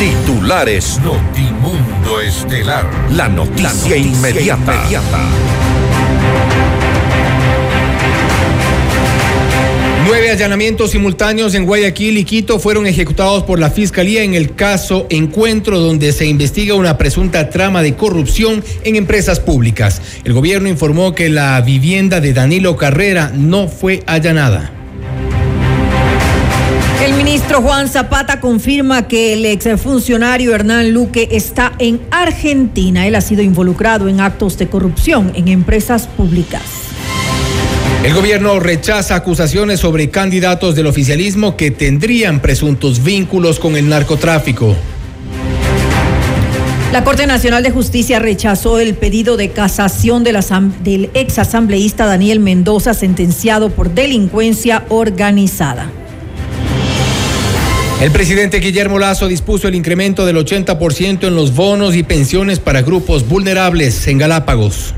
Titulares Notimundo Estelar. La noticia, inmediata. inmediata. Nueve allanamientos simultáneos en Guayaquil y Quito fueron ejecutados por la Fiscalía en el caso Encuentro, donde se investiga una presunta trama de corrupción en empresas públicas. El gobierno informó que la vivienda de Danilo Carrera no fue allanada. El ministro Juan Zapata confirma que el exfuncionario Hernán Luque está en Argentina. Él ha sido involucrado en actos de corrupción en empresas públicas. El gobierno rechaza acusaciones sobre candidatos del oficialismo que tendrían presuntos vínculos con el narcotráfico. La Corte Nacional de Justicia rechazó el pedido de casación del exasambleísta Daniel Mendoza, sentenciado por delincuencia organizada. El presidente Guillermo Lazo dispuso el incremento del 80% en los bonos y pensiones para grupos vulnerables en Galápagos.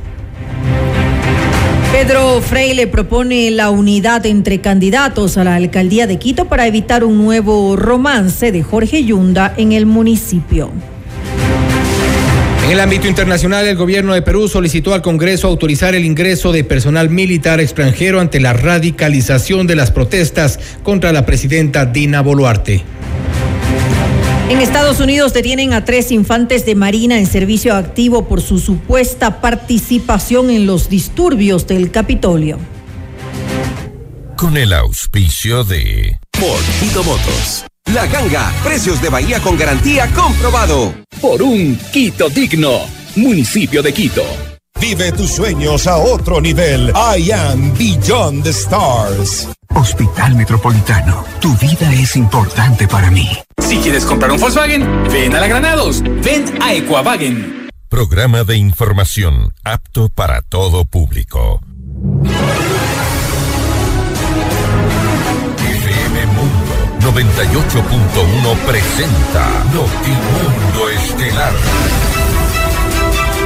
Pedro Freile propone la unidad entre candidatos a la alcaldía de Quito para evitar un nuevo romance de Jorge Yunda en el municipio. En el ámbito internacional, el gobierno de Perú solicitó al Congreso autorizar el ingreso de personal militar extranjero ante la radicalización de las protestas contra la presidenta Dina Boluarte. En Estados Unidos detienen a tres infantes de Marina en servicio activo por su supuesta participación en los disturbios del Capitolio. Con el auspicio de Por Motos. La ganga, precios de Bahía con garantía comprobado. Por un Quito digno, municipio de Quito. Vive tus sueños a otro nivel. I am Beyond the Stars. Hospital Metropolitano, tu vida es importante para mí. Si quieres comprar un Volkswagen, ven a la Granados, ven a Equavagen. Programa de información apto para todo público. FM Mundo 98.1 presenta Notimundo Estelar.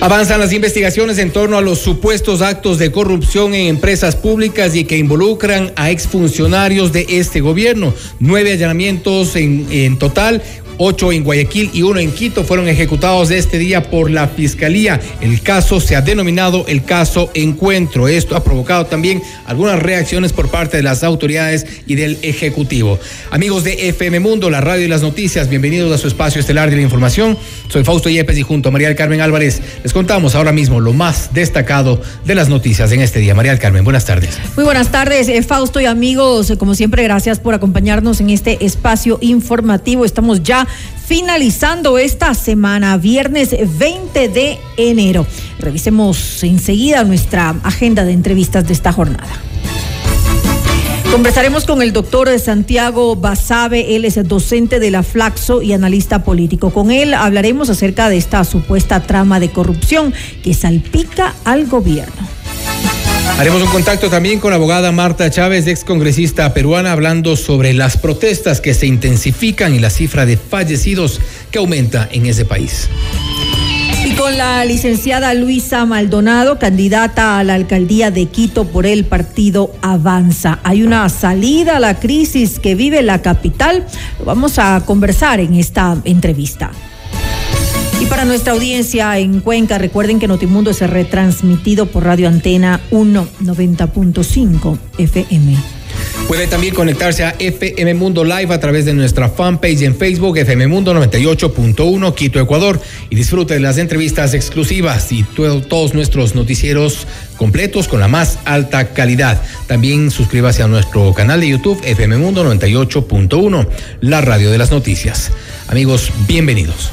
Avanzan las investigaciones en torno a los supuestos actos de corrupción en empresas públicas y que involucran a exfuncionarios de este gobierno. Nueve allanamientos en, en total, ocho en Guayaquil y uno en Quito fueron ejecutados este día por la Fiscalía. El caso se ha denominado el caso Encuentro. Esto ha provocado también algunas reacciones por parte de las autoridades y del Ejecutivo. Amigos de FM Mundo, la radio y las noticias, bienvenidos a su espacio estelar de la información. Soy Fausto Yepes y junto a María del Carmen Álvarez les contamos ahora mismo lo más destacado de las noticias en este día. María del Carmen, buenas tardes. Muy buenas tardes, eh, Fausto y amigos. Como siempre, gracias por acompañarnos en este espacio informativo. Estamos ya finalizando esta semana, viernes 20 de enero. Revisemos enseguida nuestra agenda de entrevistas de esta jornada. Conversaremos con el doctor Santiago Basabe, él es docente de la Flaxo y analista político. Con él hablaremos acerca de esta supuesta trama de corrupción que salpica al gobierno. Haremos un contacto también con la abogada Marta Chávez, ex congresista peruana, hablando sobre las protestas que se intensifican y la cifra de fallecidos que aumenta en ese país. Y con la licenciada Luisa Maldonado, candidata a la alcaldía de Quito por el partido Avanza. Hay una salida a la crisis que vive la capital. Vamos a conversar en esta entrevista. Y para nuestra audiencia en Cuenca, recuerden que Notimundo es retransmitido por Radio Antena 190.5 FM. Puede también conectarse a FM Mundo Live a través de nuestra fanpage en Facebook, FM Mundo 98.1 Quito, Ecuador, y disfrute de las entrevistas exclusivas y todos nuestros noticieros completos con la más alta calidad. También suscríbase a nuestro canal de YouTube, FM Mundo 98.1, la radio de las noticias. Amigos, bienvenidos.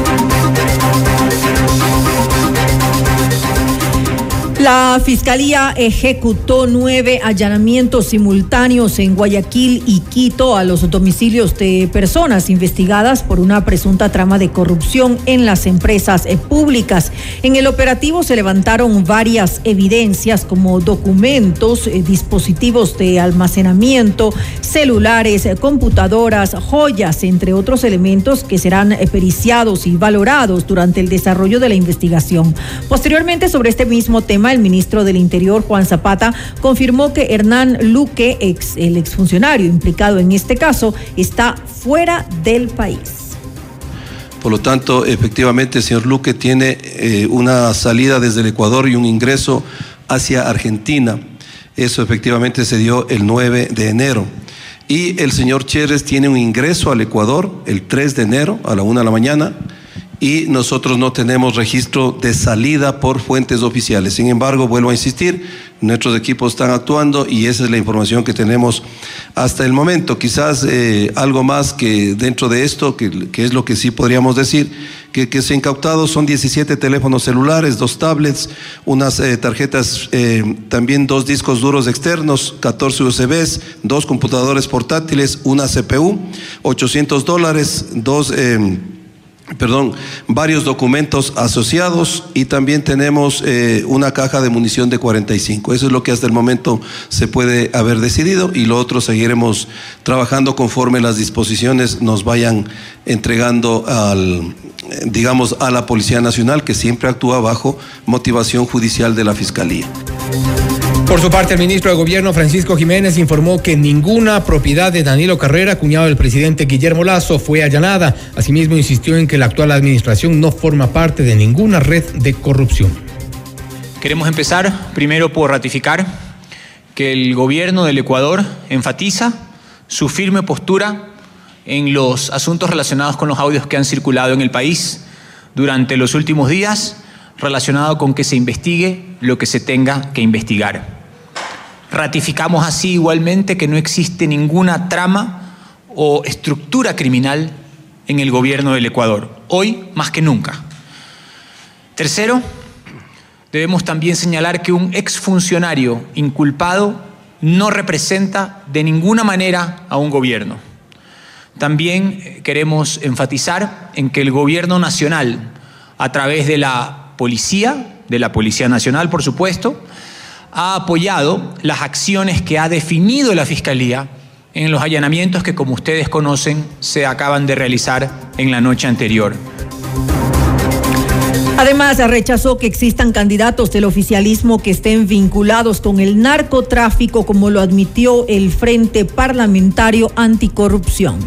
La Fiscalía ejecutó nueve allanamientos simultáneos en Guayaquil y Quito a los domicilios de personas investigadas por una presunta trama de corrupción en las empresas eh, públicas. En el operativo se levantaron varias evidencias como documentos, eh, dispositivos de almacenamiento, celulares, eh, computadoras, joyas, entre otros elementos que serán periciados y valorados durante el desarrollo de la investigación. Posteriormente, sobre este mismo tema, el ministro del Interior, Juan Zapata, confirmó que Hernán Luque, ex, el exfuncionario implicado en este caso, está fuera del país. Por lo tanto, efectivamente, el señor Luque tiene eh, una salida desde el Ecuador y un ingreso hacia Argentina. Eso efectivamente se dio el 9 de enero. Y el señor Chérez tiene un ingreso al Ecuador el 3 de enero a la 1 de la mañana y nosotros no tenemos registro de salida por fuentes oficiales. Sin embargo, vuelvo a insistir, nuestros equipos están actuando y esa es la información que tenemos hasta el momento. Quizás eh, algo más que dentro de esto, que, es lo que sí podríamos decir, que, que se han incautado son 17 teléfonos celulares, dos tablets, unas eh, tarjetas, eh, también dos discos duros externos, 14 USBs, dos computadores portátiles, una CPU, 800 dólares, dos perdón, varios documentos asociados y también tenemos eh, una caja de munición de 45. Eso es lo que hasta el momento se puede haber decidido y lo otro seguiremos trabajando conforme las disposiciones nos vayan entregando al, digamos, a la Policía Nacional que siempre actúa bajo motivación judicial de la Fiscalía. Por su parte, el ministro de Gobierno, Francisco Jiménez, informó que ninguna propiedad de Danilo Carrera, cuñado del presidente Guillermo Lazo, fue allanada. Asimismo, insistió en que la actual administración no forma parte de ninguna red de corrupción. Queremos empezar primero por ratificar que el gobierno del Ecuador enfatiza su firme postura en los asuntos relacionados con los audios que han circulado en el país durante los últimos días, relacionado con que se investigue lo que se tenga que investigar. Ratificamos así igualmente que no existe ninguna trama o estructura criminal en el gobierno del Ecuador, hoy más que nunca. Tercero, debemos también señalar que un exfuncionario inculpado no representa de ninguna manera a un gobierno. También eh, queremos enfatizar en que el gobierno nacional, a través de la policía, de la Policía Nacional, por supuesto, ha apoyado las acciones que ha definido la Fiscalía en los allanamientos que, como ustedes conocen, se acaban de realizar en la noche anterior. Además, rechazó que existan candidatos del oficialismo que estén vinculados con el narcotráfico, como lo admitió el Frente Parlamentario Anticorrupción.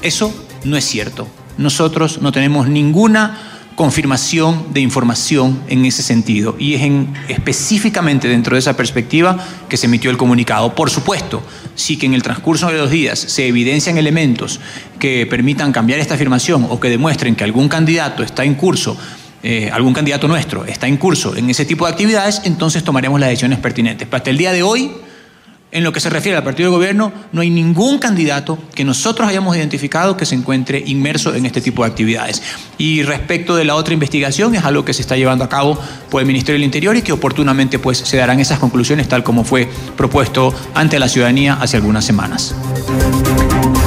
Eso no es cierto. Nosotros no tenemos ninguna confirmación de información en ese sentido. Y es en, específicamente dentro de esa perspectiva que se emitió el comunicado. Por supuesto, si que en el transcurso de los días se evidencian elementos que permitan cambiar esta afirmación o que demuestren que algún candidato está en curso eh, algún candidato nuestro está en curso en ese tipo de actividades, entonces tomaremos las decisiones pertinentes. Pero hasta el día de hoy, en lo que se refiere al partido de gobierno, no hay ningún candidato que nosotros hayamos identificado que se encuentre inmerso en este tipo de actividades. Y respecto de la otra investigación, es algo que se está llevando a cabo por el Ministerio del Interior y que oportunamente pues, se darán esas conclusiones tal como fue propuesto ante la ciudadanía hace algunas semanas.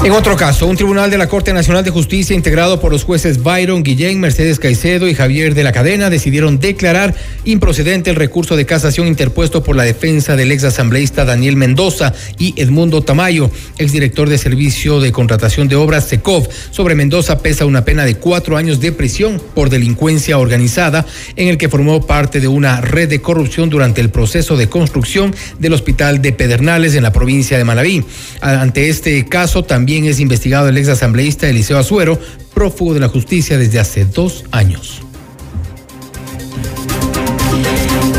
En otro caso, un tribunal de la Corte Nacional de Justicia integrado por los jueces Byron Guillén, Mercedes Caicedo y Javier de la Cadena decidieron declarar improcedente el recurso de casación interpuesto por la defensa del ex asambleísta Daniel Mendoza y Edmundo Tamayo, exdirector de Servicio de Contratación de Obras SECOV. Sobre Mendoza pesa una pena de cuatro años de prisión por delincuencia organizada en el que formó parte de una red de corrupción durante el proceso de construcción del Hospital de Pedernales en la provincia de Manabí. Ante este caso también es investigado el ex asambleísta Eliseo Azuero, prófugo de la justicia desde hace dos años.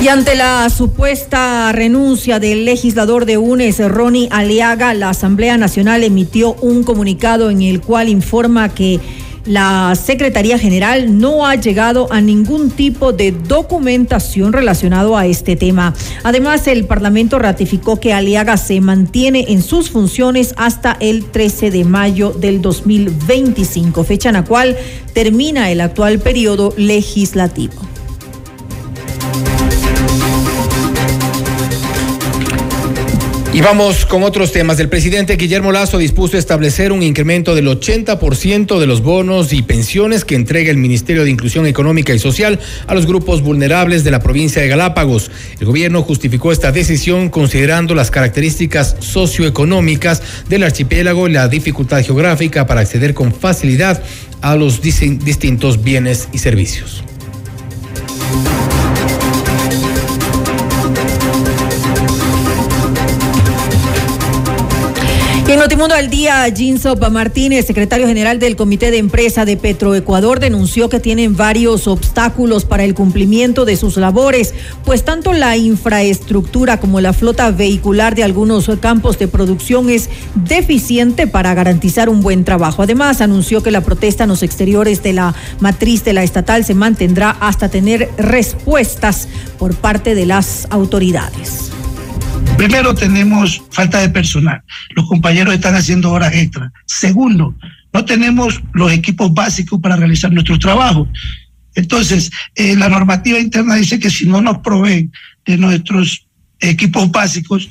Y ante la supuesta renuncia del legislador de UNES, Ronnie Aliaga, la Asamblea Nacional emitió un comunicado en el cual informa que la Secretaría General no ha llegado a ningún tipo de documentación relacionado a este tema. Además, el Parlamento ratificó que Aliaga se mantiene en sus funciones hasta el 13 de mayo del 2025, fecha en la cual termina el actual periodo legislativo. Y vamos con otros temas. El presidente Guillermo Lazo dispuso establecer un incremento del 80% de los bonos y pensiones que entrega el Ministerio de Inclusión Económica y Social a los grupos vulnerables de la provincia de Galápagos. El gobierno justificó esta decisión considerando las características socioeconómicas del archipiélago y la dificultad geográfica para acceder con facilidad a los distintos bienes y servicios. En Notimundo al Día, Jinsop Martínez, secretario general del Comité de Empresa de Petroecuador, denunció que tienen varios obstáculos para el cumplimiento de sus labores, pues tanto la infraestructura como la flota vehicular de algunos campos de producción es deficiente para garantizar un buen trabajo. Además, anunció que la protesta en los exteriores de la matriz de la estatal se mantendrá hasta tener respuestas por parte de las autoridades. Primero tenemos falta de personal. Los compañeros están haciendo horas extras. Segundo, no tenemos los equipos básicos para realizar nuestro trabajo. Entonces, eh, la normativa interna dice que si no nos proveen de nuestros equipos básicos,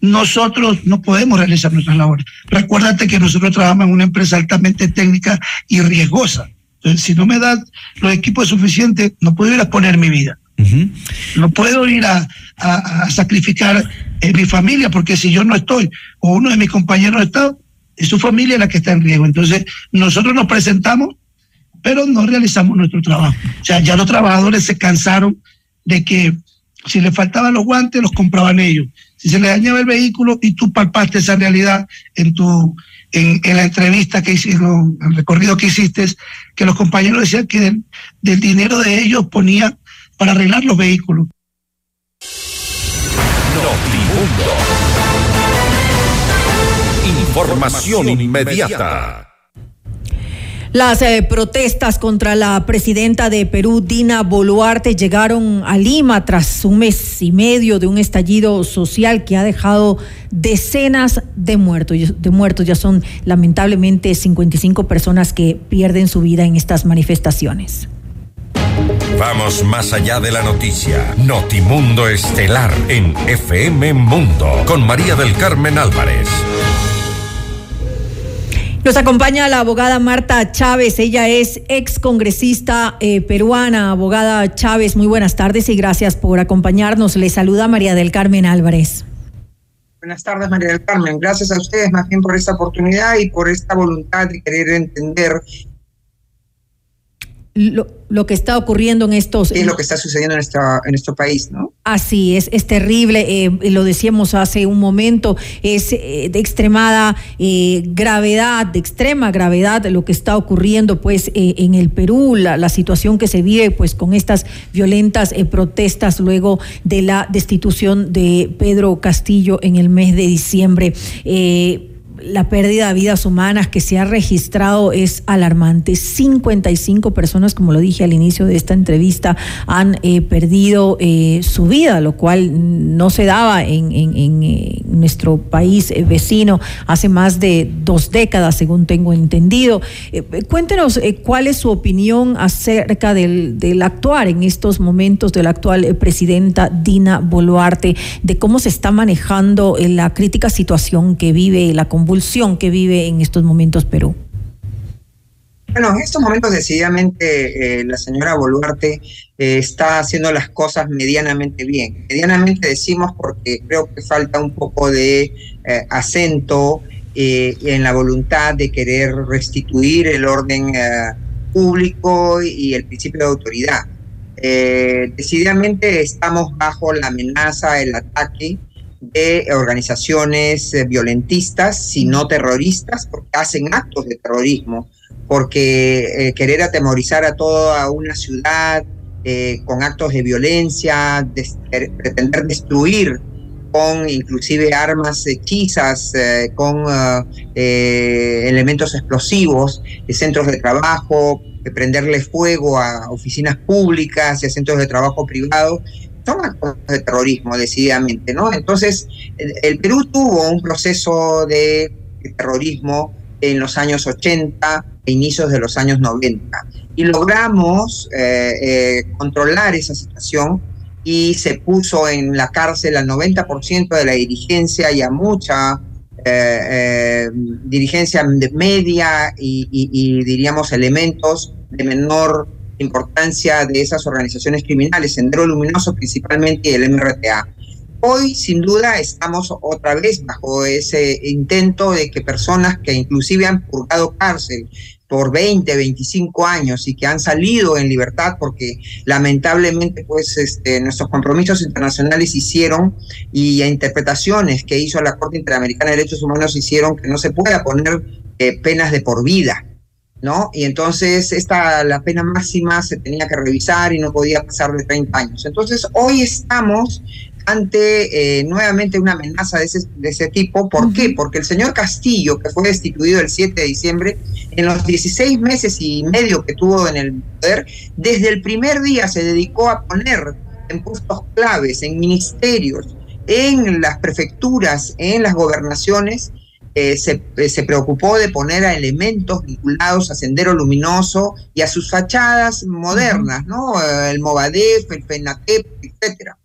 nosotros no podemos realizar nuestras labores. Recuérdate que nosotros trabajamos en una empresa altamente técnica y riesgosa. Entonces, si no me dan los equipos suficientes, no puedo ir a poner mi vida. No puedo ir a, sacrificar eh, mi familia porque si yo no estoy o uno de mis compañeros está, es su familia la que está en riesgo. Entonces, nosotros nos presentamos, pero no realizamos nuestro trabajo. O sea, ya los trabajadores se cansaron de que si les faltaban los guantes, los compraban ellos. Si se les dañaba el vehículo y tú palpaste esa realidad en tu en, la entrevista que hicieron, el recorrido que hiciste, que los compañeros decían que del, del dinero de ellos ponían para arreglar los vehículos. Información inmediata. Las eh, protestas contra la presidenta de Perú, Dina Boluarte, llegaron a Lima tras un mes y medio de un estallido social que ha dejado decenas de muertos. De muertos. Ya son lamentablemente 55 personas que pierden su vida en estas manifestaciones. Vamos más allá de la noticia. Notimundo Estelar en FM Mundo con María del Carmen Álvarez. Nos acompaña la abogada Marta Chávez. Ella es ex congresista eh, peruana. Abogada Chávez, muy buenas tardes y gracias por acompañarnos. Le saluda María del Carmen Álvarez. Buenas tardes, María del Carmen. Gracias a ustedes más bien por esta oportunidad y por esta voluntad de querer entender lo, que está ocurriendo en estos... Es lo que está sucediendo en, en nuestro país, ¿no? Así es, es terrible, eh, lo decíamos hace un momento, es eh, de extremada eh, gravedad, de extrema gravedad lo que está ocurriendo pues en el Perú, la, la, situación que se vive pues con estas violentas protestas luego de la destitución de Pedro Castillo en el mes de diciembre la pérdida de vidas humanas que se ha registrado es alarmante. 55 personas, como lo dije al inicio de esta entrevista, han eh, perdido eh, su vida, lo cual no se daba en, eh, nuestro país vecino hace más de dos décadas, según tengo entendido. cuéntenos cuál es su opinión acerca del, del actuar en estos momentos de la actual presidenta Dina Boluarte, de cómo se está manejando la crítica situación que vive la convulsión que vive en estos momentos Perú? Bueno, en estos momentos decididamente eh, la señora Boluarte eh, está haciendo las cosas medianamente bien. Medianamente decimos porque creo que falta un poco de eh, acento en la voluntad de querer restituir el orden público y el principio de autoridad. decididamente estamos bajo la amenaza, el ataque de organizaciones eh, violentistas, sino terroristas, porque hacen actos de terrorismo, porque eh, querer atemorizar a toda una ciudad eh, con actos de violencia, pretender destruir con inclusive armas hechizas, con elementos explosivos, centros de trabajo, prenderle fuego a oficinas públicas y a centros de trabajo privados, son actos de terrorismo, decididamente, ¿no? Entonces, el, Perú tuvo un proceso de, terrorismo en los años 80 e inicios de los años 90 y logramos eh, eh, controlar esa situación y se puso en la cárcel al 90% de la dirigencia y a mucha eh, dirigencia media y, y, diríamos elementos de menor importancia de esas organizaciones criminales, Sendero Luminoso principalmente y el MRTA. Hoy, sin duda, estamos otra vez bajo ese intento de que personas que inclusive han purgado cárcel por 20, 25 años y que han salido en libertad porque lamentablemente pues este, nuestros compromisos internacionales hicieron y interpretaciones que hizo la Corte Interamericana de Derechos Humanos hicieron que no se pueda poner eh, penas de por vida. ¿No? Y entonces esta, la pena máxima se tenía que revisar y no podía pasar de 30 años. Entonces hoy estamos ante eh, nuevamente una amenaza de ese, de ese tipo. ¿Por qué? Porque el señor Castillo, que fue destituido el 7 de diciembre, en los 16 meses y medio que tuvo en el poder, desde el primer día se dedicó a poner en puestos claves, en ministerios, en las prefecturas, en las gobernaciones, eh, se, eh, se, preocupó de poner a elementos vinculados a Sendero Luminoso y a sus fachadas modernas, ¿no? El Movadef, el FENATEP, etcétera.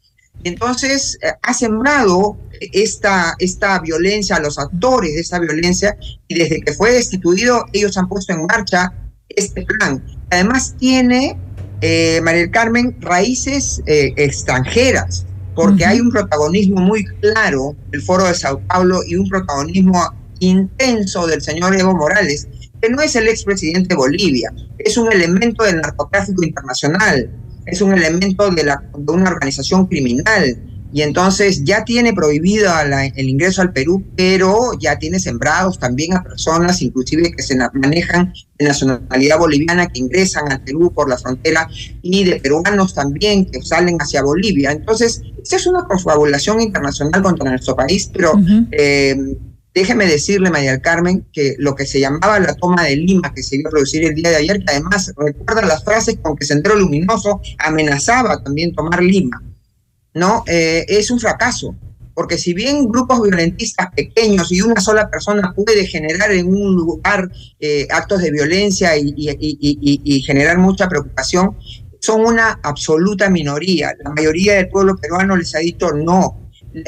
Entonces, eh, ha sembrado esta, esta violencia, los actores de esta violencia, y desde que fue destituido, ellos han puesto en marcha este plan. Además, tiene, eh, María Carmen, raíces eh, extranjeras, porque hay un protagonismo muy claro del Foro de Sao Paulo y un protagonismo intenso del señor Evo Morales, que no es el expresidente de Bolivia, es un elemento del narcotráfico internacional es un elemento de, la, de una organización criminal y entonces ya tiene prohibido el ingreso al Perú, pero ya tiene sembrados también a personas, inclusive que se manejan de nacionalidad boliviana, que ingresan al Perú por la frontera, y de peruanos también que salen hacia Bolivia. Entonces, esta es una confabulación internacional contra nuestro país, pero Déjeme decirle, María Carmen, que lo que se llamaba la toma de Lima, que se iba a producir el día de ayer, que además recuerda las frases con que Sendero Luminoso amenazaba también tomar Lima, ¿no? Eh, es un fracaso, porque si bien grupos violentistas pequeños y una sola persona puede generar en un lugar eh, actos de violencia y, y generar mucha preocupación, son una absoluta minoría. La mayoría del pueblo peruano les ha dicho no,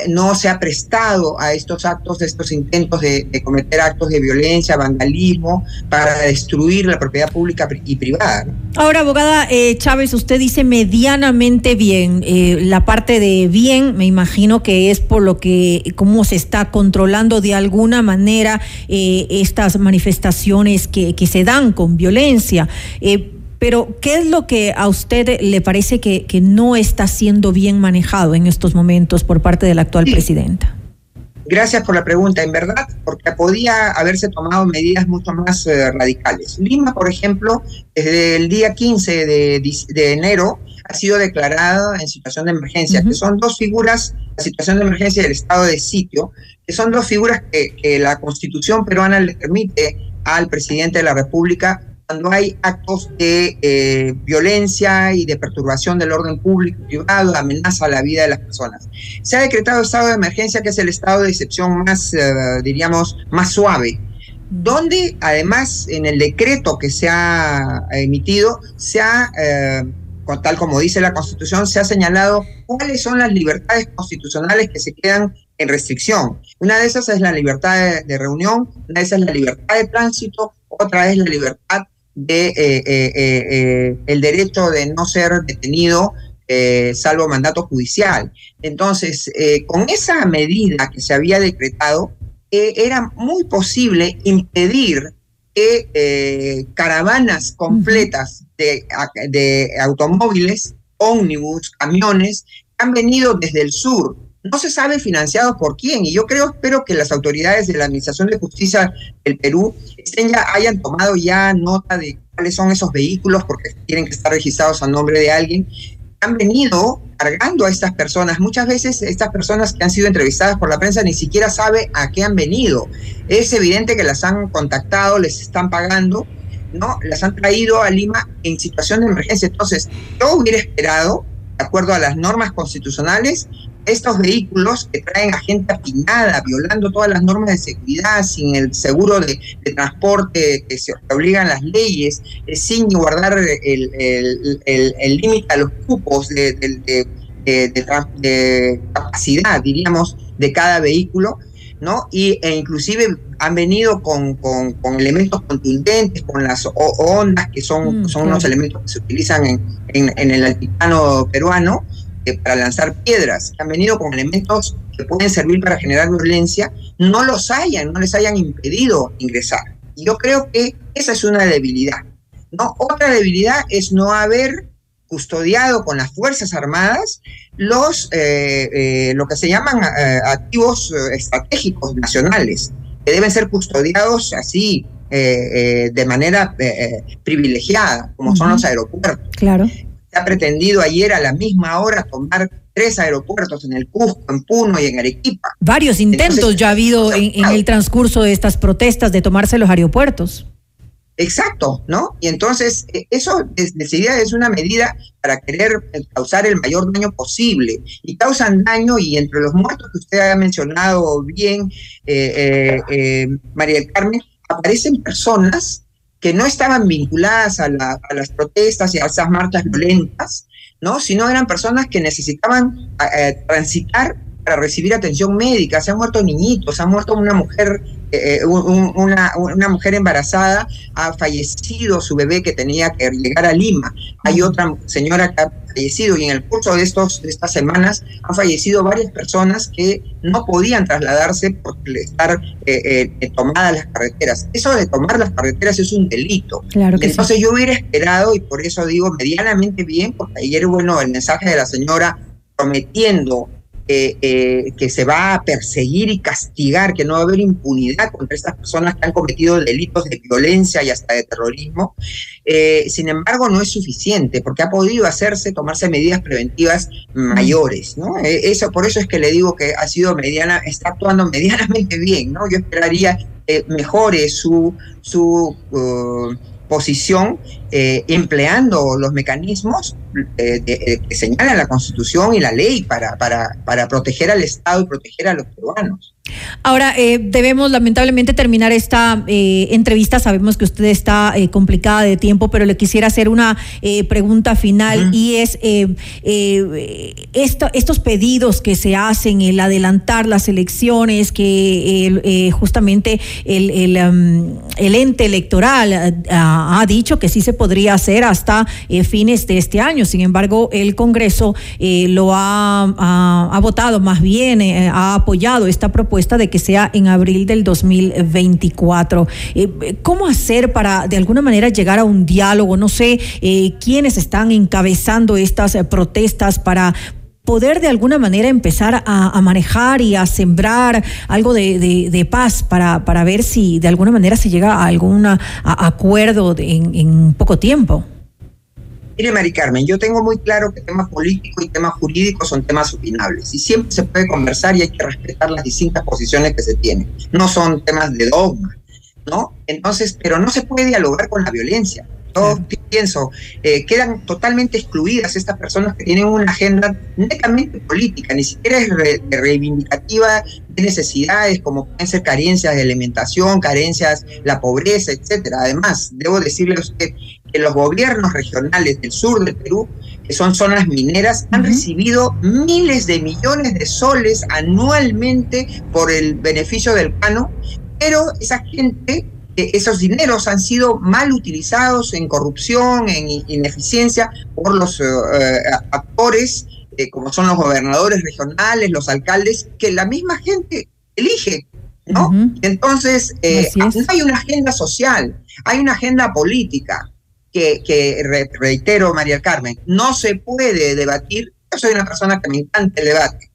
no se ha prestado a estos actos, a estos intentos de, cometer actos de violencia, vandalismo, para destruir la propiedad pública y privada. Ahora, abogada eh, Chávez, usted dice medianamente bien. Eh, la parte de bien, me imagino que es por lo que, cómo se está controlando de alguna manera eh, estas manifestaciones que, que, se dan con violencia. Pero, ¿qué es lo que a usted le parece que, que no está siendo bien manejado en estos momentos por parte de la actual presidenta? Gracias por la pregunta, en verdad, porque podía haberse tomado medidas mucho más eh, radicales. Lima, por ejemplo, desde el día 15 de, de enero ha sido declarada en situación de emergencia, que son dos figuras, la situación de emergencia y el estado de sitio, que son dos figuras que, que la constitución peruana le permite al presidente de la República cuando hay actos de eh, violencia y de perturbación del orden público y privado, amenaza a la vida de las personas. Se ha decretado estado de emergencia, que es el estado de excepción más, eh, diríamos, más suave, donde además en el decreto que se ha emitido, se ha, eh, tal como dice la Constitución, se ha señalado cuáles son las libertades constitucionales que se quedan en restricción. Una de esas es la libertad de, reunión, una de esas es la libertad de tránsito, otra es la libertad de eh, eh, eh, el derecho de no ser detenido salvo mandato judicial. Entonces, con esa medida que se había decretado, era muy posible impedir que caravanas completas de, de automóviles, ómnibus, camiones, han venido desde el sur no se sabe financiados por quién. Y yo creo, espero que las autoridades de la Administración de Justicia del Perú estén ya, hayan tomado ya nota de cuáles son esos vehículos, porque tienen que estar registrados a nombre de alguien. Han venido cargando a estas personas. Muchas veces estas personas que han sido entrevistadas por la prensa ni siquiera sabe a qué han venido. Es evidente que las han contactado, les están pagando, ¿no? Las han traído a Lima en situación de emergencia. Entonces, yo hubiera esperado, de acuerdo a las normas constitucionales, estos vehículos que traen a gente apinada, violando todas las normas de seguridad, sin el seguro de, transporte que se obligan las leyes, eh, sin guardar el límite a los cupos de, de, capacidad, diríamos, de cada vehículo, ¿no? Y, e inclusive han venido con, con, elementos contundentes, con las ondas, que son, mm, son unos elementos que se utilizan en, en, el altiplano peruano eh, para lanzar piedras, han venido con elementos que pueden servir para generar violencia, no los hayan, no les hayan impedido ingresar. Y yo creo que esa es una debilidad. ¿no? Otra debilidad es no haber custodiado con las Fuerzas Armadas los, eh, eh, lo que se llaman eh, activos estratégicos nacionales, que deben ser custodiados así, de manera privilegiada, como son los aeropuertos. Claro. Ha pretendido ayer a la misma hora tomar tres aeropuertos en el Cusco, en Puno y en Arequipa. Varios intentos ya ha habido en el transcurso de estas protestas de tomarse los aeropuertos. Exacto, ¿no? Y entonces eh, eso decidida es una medida para querer eh, causar el mayor daño posible. Y causan daño y entre los muertos que usted ha mencionado bien, eh, María del Carmen, aparecen personas que no estaban vinculadas a, a, las protestas y a esas marchas violentas, ¿no? Sino eran personas que necesitaban transitar para recibir atención médica. Se han muerto niñitos, se ha muerto una mujer eh, una, una, mujer embarazada ha fallecido su bebé que tenía que llegar a Lima. Hay otra señora que ha fallecido y en el curso de, estos, de estas semanas han fallecido varias personas que no podían trasladarse por estar eh, eh, tomadas las carreteras. Eso de tomar las carreteras es un delito. Claro Entonces yo hubiera esperado y por eso digo medianamente bien, porque ayer, bueno, el mensaje de la señora prometiendo eh, que se va a perseguir y castigar, que no va a haber impunidad contra estas personas que han cometido delitos de violencia y hasta de terrorismo. Eh, sin embargo, no es suficiente porque ha podido hacerse, tomarse medidas preventivas mayores, ¿no? Eh, eso, por eso es que le digo que ha sido mediana, está actuando medianamente bien, ¿no? Yo esperaría mejore su, su uh, posición eh, empleando los mecanismos eh, eh, que señalan la Constitución y la ley para, para, para proteger al Estado y proteger a los peruanos. Ahora, eh, debemos lamentablemente terminar esta eh, entrevista. Sabemos que usted está eh, complicada de tiempo, pero le quisiera hacer una pregunta final y es estos pedidos que se hacen, el adelantar las elecciones, que justamente el, um, el, ente electoral ha dicho que sí se podría hacer hasta fines de este año. Sin embargo, el Congreso lo ha, ha, votado, más bien ha apoyado esta propuesta de que sea en abril del 2024. Eh, ¿Cómo hacer para de alguna manera llegar a un diálogo? No sé eh, quiénes están encabezando estas eh, protestas para poder de alguna manera empezar a, manejar y a sembrar algo de, paz para, para, ver si de alguna manera se llega a algún acuerdo en, en poco tiempo. Mire, Mari Carmen, yo tengo muy claro que temas políticos y temas jurídicos son temas opinables y siempre se puede conversar y hay que respetar las distintas posiciones que se tienen. No son temas de dogma, ¿no? Entonces, pero no se puede dialogar con la violencia. Yo pienso, eh, quedan totalmente excluidas estas personas que tienen una agenda netamente política, ni siquiera es reivindicativa de necesidades como pueden ser carencias de alimentación, carencias, la pobreza, etcétera. Además, debo decirle a usted que los gobiernos regionales del sur del Perú, que son zonas mineras, han recibido miles de millones de soles anualmente por el beneficio del cano, pero esa gente esos dineros han sido mal utilizados en corrupción, en ineficiencia por los eh, eh, actores, eh, como son los gobernadores regionales, los alcaldes, que la misma gente elige. ¿no? Entonces, no hay una agenda social, hay una agenda política que, que reitero, María Carmen, no se puede debatir. Yo soy una persona que me encanta el debate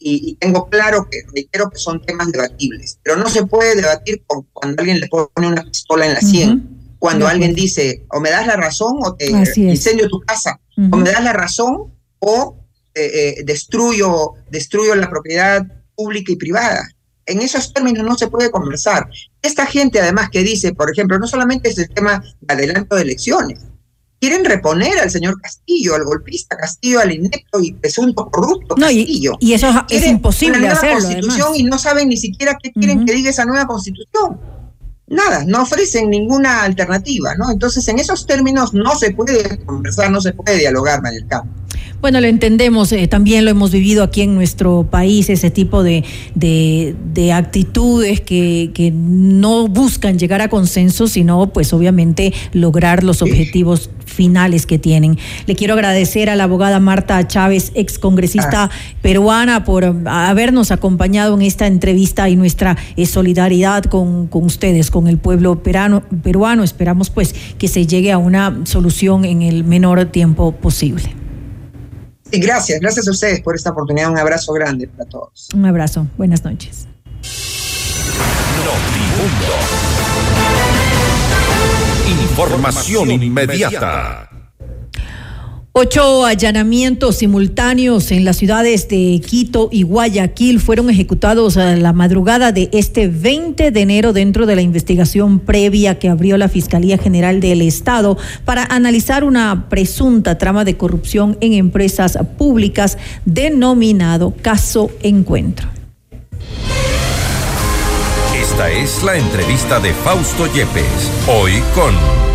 y, tengo claro que reitero que son temas debatibles, pero no se puede debatir con, cuando alguien le pone una pistola en la sien, cuando alguien dice o me das la razón o te incendio tu casa, o me das la razón o eh, eh, destruyo, destruyo la propiedad pública y privada. En esos términos no se puede conversar. Esta gente además que dice, por ejemplo, no solamente es el tema de adelanto de elecciones, quieren reponer al señor Castillo, al golpista Castillo, al inepto y presunto corrupto Castillo. Y, eso es imposible una nueva constitución y no saben ni siquiera qué quieren que diga esa nueva constitución. Nada, no ofrecen ninguna alternativa, ¿no? Entonces, en esos términos no se puede conversar, no se puede dialogar, María Campo. Bueno, lo entendemos, eh, también lo hemos vivido aquí en nuestro país, ese tipo de, de, de actitudes que, que, no buscan llegar a consenso, sino pues obviamente lograr los objetivos finales que tienen. Le quiero agradecer a la abogada Marta Chávez, ex congresista ah. peruana, por habernos acompañado en esta entrevista y nuestra eh, solidaridad con, con, ustedes, con el pueblo peruano, peruano. Esperamos pues que se llegue a una solución en el menor tiempo posible. Sí, gracias, gracias a ustedes por esta oportunidad. Un abrazo grande para todos. Un abrazo, buenas noches. Información inmediata. Ocho allanamientos simultáneos en las ciudades de Quito y Guayaquil fueron ejecutados a la madrugada de este 20 de enero dentro de la investigación previa que abrió la Fiscalía General del Estado para analizar una presunta trama de corrupción en empresas públicas denominado Caso Encuentro. Esta es la entrevista de Fausto Yepes, hoy con...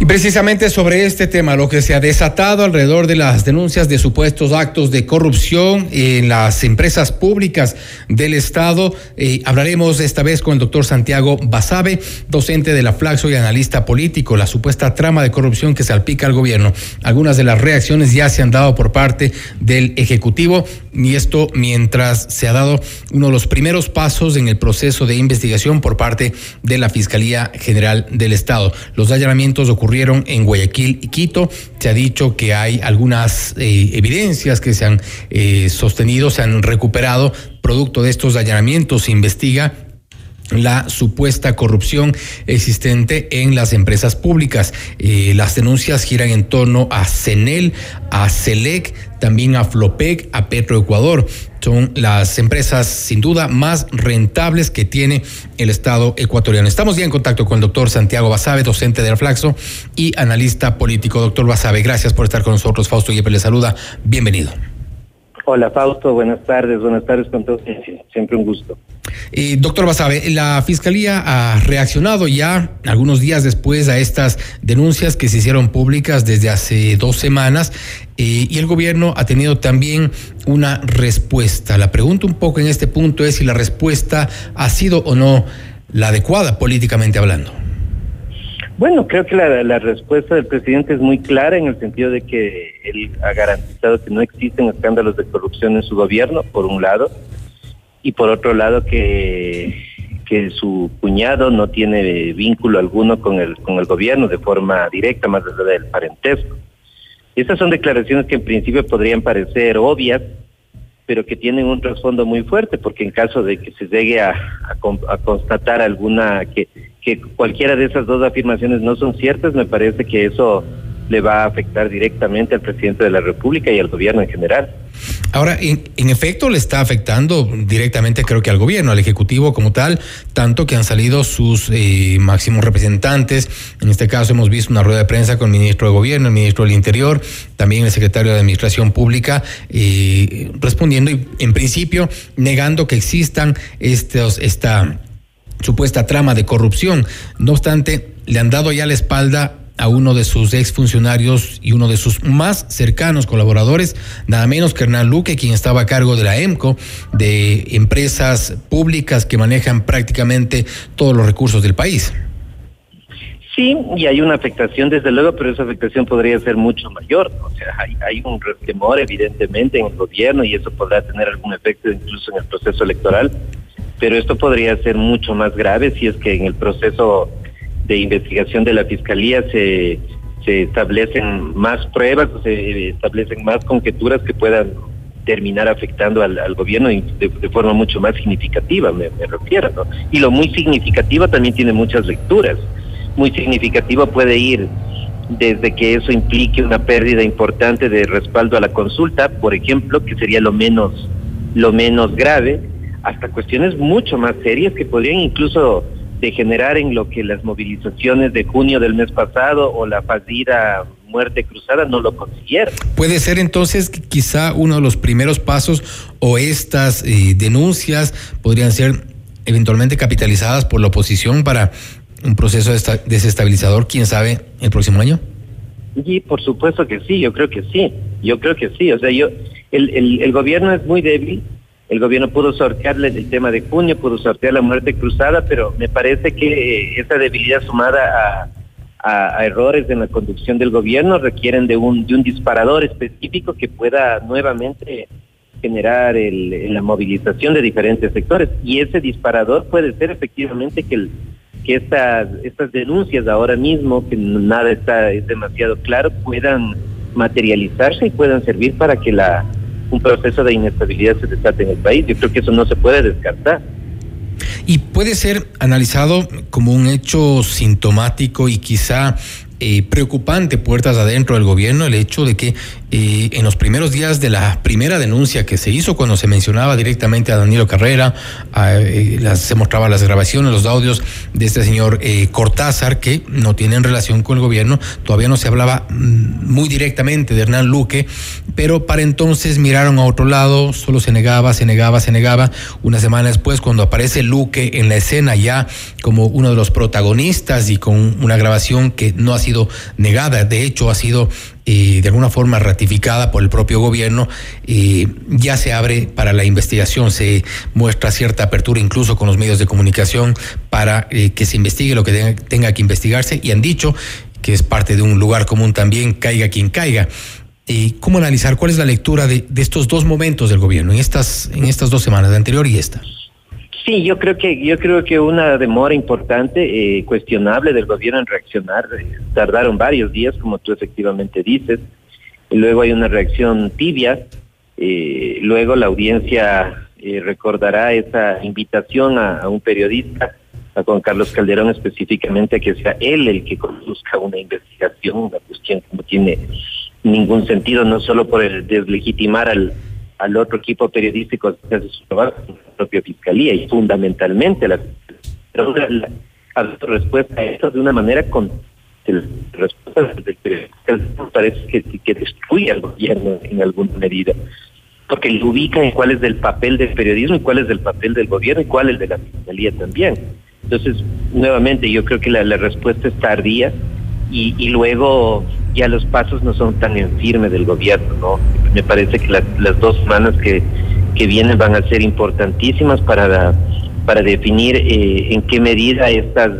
Y precisamente sobre este tema, lo que se ha desatado alrededor de las denuncias de supuestos actos de corrupción en las empresas públicas del Estado, eh, hablaremos esta vez con el doctor Santiago Basabe, docente de la Flaxo y analista político, la supuesta trama de corrupción que salpica al gobierno. Algunas de las reacciones ya se han dado por parte del Ejecutivo y esto mientras se ha dado uno de los primeros pasos en el proceso de investigación por parte de la Fiscalía General del Estado. Los allanamientos ocurrieron ocurrieron en Guayaquil y Quito. Se ha dicho que hay algunas eh, evidencias que se han eh, sostenido, se han recuperado producto de estos allanamientos. Se investiga la supuesta corrupción existente en las empresas públicas. Eh, las denuncias giran en torno a CENEL, a CELEC, también a FLOPEC, a Petroecuador. Son las empresas sin duda más rentables que tiene el Estado ecuatoriano. Estamos ya en contacto con el doctor Santiago Basabe, docente del Flaxo y analista político. Doctor Basabe, gracias por estar con nosotros. Fausto Yepes le saluda. Bienvenido. Hola Fausto, buenas tardes, buenas tardes con todos, siempre un gusto. Eh, doctor Basabe, la Fiscalía ha reaccionado ya algunos días después a estas denuncias que se hicieron públicas desde hace dos semanas eh, y el gobierno ha tenido también una respuesta. La pregunta un poco en este punto es si la respuesta ha sido o no la adecuada políticamente hablando. Bueno, creo que la, respuesta del presidente es muy clara en el sentido de que él ha garantizado que no existen escándalos de corrupción en su gobierno, por un lado, y por otro lado que, que su cuñado no tiene vínculo alguno con el, con el gobierno de forma directa, más allá del parentesco. Estas son declaraciones que en principio podrían parecer obvias, pero que tienen un trasfondo muy fuerte, porque en caso de que se llegue a, a constatar alguna que que cualquiera de esas dos afirmaciones no son ciertas, me parece que eso le va a afectar directamente al presidente de la República y al gobierno en general. Ahora, en, efecto, le está afectando directamente, creo que al gobierno, al Ejecutivo como tal, tanto que han salido sus eh, máximos representantes. En este caso hemos visto una rueda de prensa con el ministro de Gobierno, el ministro del Interior, también el secretario de Administración Pública, eh, respondiendo y, en principio, negando que existan estos, esta supuesta trama de corrupción. No obstante, le han dado ya la espalda a uno de sus exfuncionarios y uno de sus más cercanos colaboradores, nada menos que Hernán Luque, quien estaba a cargo de la EMCO, de empresas públicas que manejan prácticamente todos los recursos del país. Sí, y hay una afectación desde luego, pero esa afectación podría ser mucho mayor. O sea, hay, hay un temor evidentemente en el gobierno y eso podrá tener algún efecto incluso en el proceso electoral pero esto podría ser mucho más grave si es que en el proceso de investigación de la Fiscalía se, se establecen más pruebas, se establecen más conjeturas que puedan terminar afectando al, gobierno de, forma mucho más significativa, me, refiero. ¿no? Y lo muy significativo también tiene muchas lecturas. Muy significativo puede ir desde que eso implique una pérdida importante de respaldo a la consulta, por ejemplo, que sería lo menos, lo menos grave, hasta cuestiones mucho más serias que podrían incluso degenerar en lo que las movilizaciones de junio del mes pasado o la fallida muerte cruzada no lo consiguieron. Puede ser entonces que quizá uno de los primeros pasos o estas eh, denuncias podrían ser eventualmente capitalizadas por la oposición para un proceso desestabilizador, quién sabe, el próximo año. Sí, por supuesto que sí, yo creo que sí Yo creo que sí, o sea, yo, el, el, el gobierno es muy débil, el gobierno pudo sortearle el tema de junio, pudo sortear la muerte cruzada, pero me parece que esa debilidad sumada a, errores en la conducción del gobierno requieren de un, de un disparador específico que pueda nuevamente generar el, la movilización de diferentes sectores. Y ese disparador puede ser efectivamente que, el, que estas, estas denuncias ahora mismo, que nada está es demasiado claro, puedan materializarse y puedan servir para que la un proceso de inestabilidad se desate en el país. Yo creo que eso no se puede descartar. Y puede ser analizado como un hecho sintomático y quizá eh, preocupante puertas adentro del gobierno el hecho de que eh, en los primeros días de la primera denuncia que se hizo cuando se mencionaba directamente a Danilo Carrera, eh, se mostraba las grabaciones, los audios de este señor eh, Cortázar que no tienen relación con el gobierno, todavía no se hablaba mm, muy directamente de Hernán Luque, pero para entonces miraron a otro lado, solo se negaba, se negaba, se negaba. Una semana después, cuando aparece Luque en la escena ya como uno de los protagonistas y con una grabación que no ha sido negada, de hecho ha sido eh, de alguna forma ratificada por el propio gobierno, eh, ya se abre para la investigación, se muestra cierta apertura incluso con los medios de comunicación para eh, que se investigue lo que tenga, que investigarse y han dicho que es parte de un lugar común también, caiga quien caiga. ¿Cómo analizar cuál es la lectura de, de, estos dos momentos del gobierno, en estas, en estas dos semanas, la anterior y esta? Sí, yo creo que yo creo que una demora importante, eh, cuestionable del gobierno en reaccionar. Eh, tardaron varios días, como tú efectivamente dices. Luego hay una reacción tibia. Eh, luego la audiencia recordará esa invitación a, a, un periodista, a Juan Carlos Calderón específicamente, a que sea él el que conduzca una investigación, una cuestión que no tiene ningún sentido, no solo por el deslegitimar al al otro equipo periodístico hace su trabajo, la propia fiscalía y fundamentalmente la, la, la, respuesta a esto de una manera con respuesta del periodista parece que, que destruye al gobierno en alguna medida porque lo ubica en cuál es el papel del periodismo y cuál es el papel del gobierno y cuál es el de la fiscalía también. Entonces, nuevamente, yo creo que la respuesta es tardía y, y luego ya los pasos no son tan en firme del gobierno, ¿no? Me parece que la, las dos semanas que, que vienen van a ser importantísimas para, para definir eh, en qué medida estas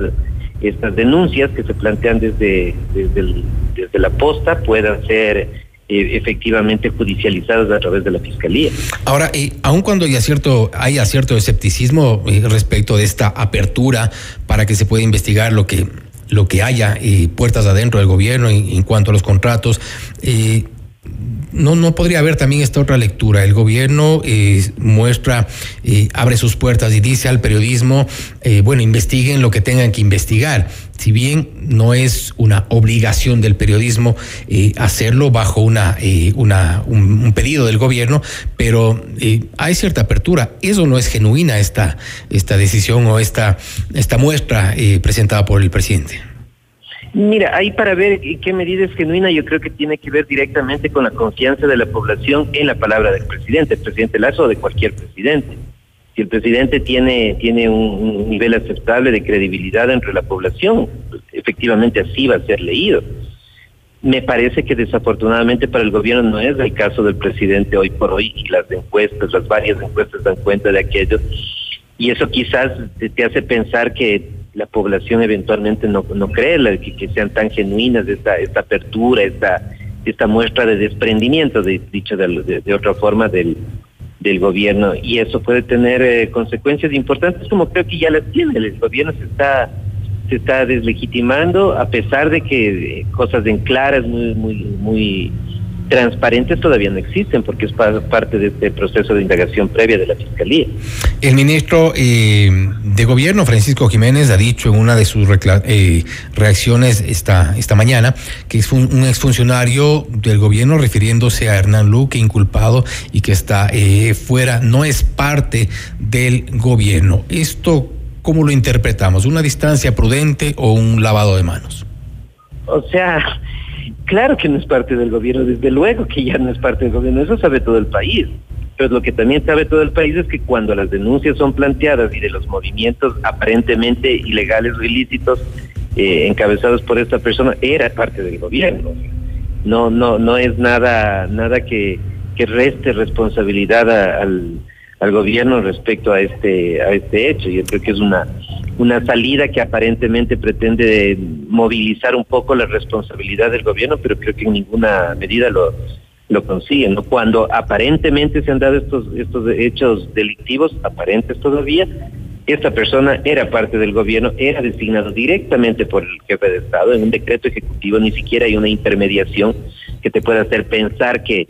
estas denuncias que se plantean desde, desde, el, desde la posta puedan ser eh, efectivamente judicializadas a través de la fiscalía. Ahora, eh, aun cuando haya cierto, haya cierto escepticismo eh, respecto de esta apertura para que se pueda investigar lo que lo que haya eh, puertas adentro del gobierno en, cuanto a los contratos. Eh, no, no podría haber también esta otra lectura. El gobierno eh, muestra, eh, abre sus puertas y dice al periodismo, eh, bueno, investiguen lo que tengan que investigar. Si bien no es una obligación del periodismo hacerlo bajo una, una un, un, pedido del gobierno, pero hay cierta apertura. Eso no es genuina esta, esta decisión o esta, esta muestra presentada por el presidente. Mira, ahí para ver qué medida es genuina, yo creo que tiene que ver directamente con la confianza de la población en la palabra del presidente, el presidente Lazo o de cualquier presidente. Si el presidente tiene, tiene un, nivel aceptable de credibilidad entre la población, pues efectivamente así va a ser leído. Me parece que desafortunadamente para el gobierno no es el caso del presidente hoy por hoy y las encuestas, las varias encuestas dan cuenta de aquello. Y eso quizás te hace pensar que la población eventualmente no, no cree que, sean tan genuinas esta, esta apertura, esta, esta muestra de desprendimiento, de, dicho de, de, de, otra forma, del, del gobierno. Y eso puede tener eh, consecuencias importantes, como creo que ya las tiene. El gobierno se está se está deslegitimando a pesar de que eh, cosas en claras muy muy muy transparentes todavía no existen porque es parte de este proceso de indagación previa de la Fiscalía. El ministro eh, de Gobierno, Francisco Jiménez, ha dicho en una de sus eh, reacciones esta, esta mañana que es un, un, exfuncionario del gobierno refiriéndose a Hernán Luque, inculpado y que está eh, fuera, no es parte del gobierno. ¿Esto cómo lo interpretamos? ¿Una distancia prudente o un lavado de manos? O sea, Claro que no es parte del gobierno, desde luego que ya no es parte del gobierno, eso sabe todo el país. Pero lo que también sabe todo el país es que cuando las denuncias son planteadas y de los movimientos aparentemente ilegales o ilícitos eh, encabezados por esta persona, era parte del gobierno. no, no, no es nada, nada que, reste responsabilidad al, al gobierno respecto a este, a este hecho. Yo creo que es una, una salida que aparentemente pretende movilizar un poco la responsabilidad del gobierno, pero creo que en ninguna medida lo, lo consiguen. ¿no? Cuando aparentemente se han dado estos, estos hechos delictivos, aparentes todavía, esta persona era parte del gobierno, era designado directamente por el jefe de Estado en un decreto ejecutivo, ni siquiera hay una intermediación que te pueda hacer pensar que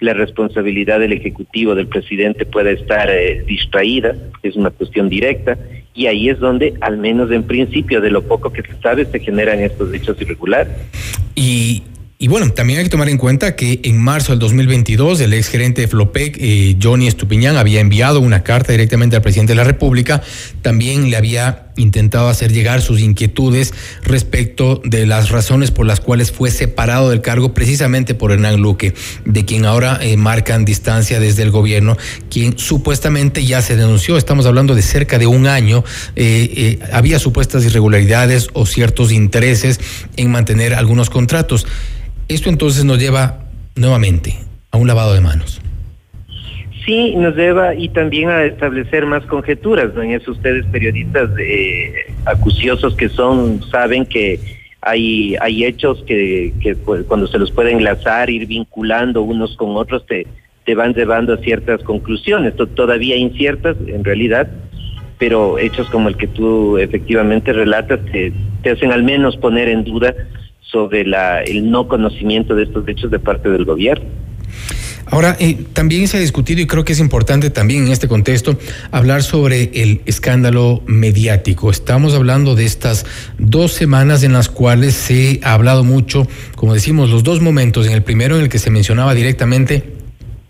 la responsabilidad del Ejecutivo, del presidente, pueda estar eh, distraída, es una cuestión directa, y ahí es donde, al menos en principio, de lo poco que se sabe, se generan estos hechos irregulares. Y, y bueno, también hay que tomar en cuenta que en marzo del 2022 el exgerente de Flopec, eh, Johnny Estupiñán, había enviado una carta directamente al presidente de la República. También le había intentado hacer llegar sus inquietudes respecto de las razones por las cuales fue separado del cargo precisamente por Hernán Luque, de quien ahora eh, marcan distancia desde el gobierno, quien supuestamente ya se denunció. Estamos hablando de cerca de un año. eh, eh, había supuestas irregularidades o ciertos intereses en mantener algunos contratos. Esto entonces nos lleva nuevamente a un lavado de manos. Sí, nos lleva y también a establecer más conjeturas, ¿no? Eso ustedes periodistas eh, acuciosos que son, saben que hay, hay hechos que, que pues, cuando se los puede enlazar, ir vinculando unos con otros, te, te van llevando a ciertas conclusiones, to- todavía inciertas en realidad, pero hechos como el que tú efectivamente relatas te, te hacen al menos poner en duda sobre la, el no conocimiento de estos hechos de parte del gobierno. Ahora, eh, también se ha discutido y creo que es importante también en este contexto hablar sobre el escándalo mediático. Estamos hablando de estas dos semanas en las cuales se ha hablado mucho, como decimos, los dos momentos. En el primero en el que se mencionaba directamente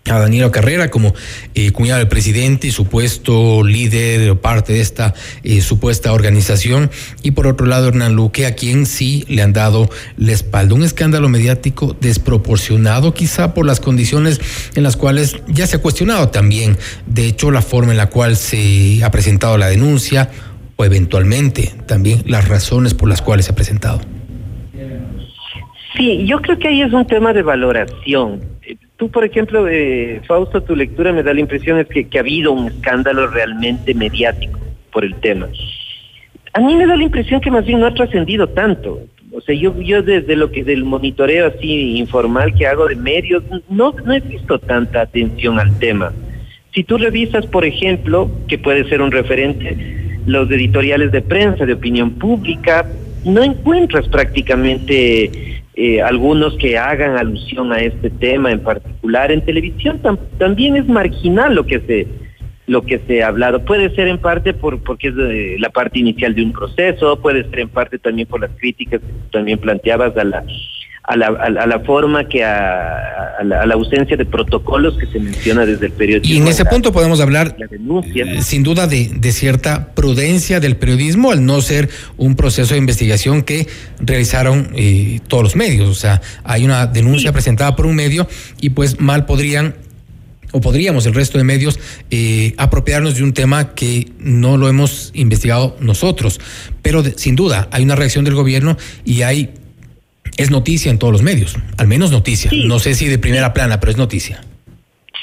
a Danilo Carrera como eh, cuñado del presidente y supuesto líder o parte de esta eh, supuesta organización y por otro lado Hernán Luque a quien sí le han dado la espalda. Un escándalo mediático desproporcionado quizá por las condiciones en las cuales ya se ha cuestionado también de hecho la forma en la cual se ha presentado la denuncia o eventualmente también las razones por las cuales se ha presentado. Sí, yo creo que ahí es un tema de valoración. Tú, por ejemplo, eh, Fausto, tu lectura me da la impresión es que, que ha habido un escándalo realmente mediático por el tema. A mí me da la impresión que más bien no ha trascendido tanto. O sea, yo, yo desde lo que del monitoreo así informal que hago de medios, no, no he visto tanta atención al tema. Si tú revisas, por ejemplo, que puede ser un referente, los editoriales de prensa, de opinión pública, no encuentras prácticamente eh, algunos que hagan alusión a este tema en particular. En televisión tam- también es marginal lo que se lo que se ha hablado. Puede ser en parte por porque es de la parte inicial de un proceso, puede ser en parte también por las críticas que también planteabas a la a la, a la, a la forma que a, a la, a la ausencia de protocolos que se menciona desde el periodismo. Y en ese punto podemos hablar la denuncia. eh, sin duda de, de cierta prudencia del periodismo al no ser un proceso de investigación que realizaron eh, todos los medios. O sea, hay una denuncia presentada por un medio y pues mal podrían o podríamos el resto de medios eh, apropiarnos de un tema que no lo hemos investigado nosotros. Pero de- sin duda hay una reacción del gobierno y hay es noticia en todos los medios, al menos noticia. No sé si de primera plana, pero es noticia.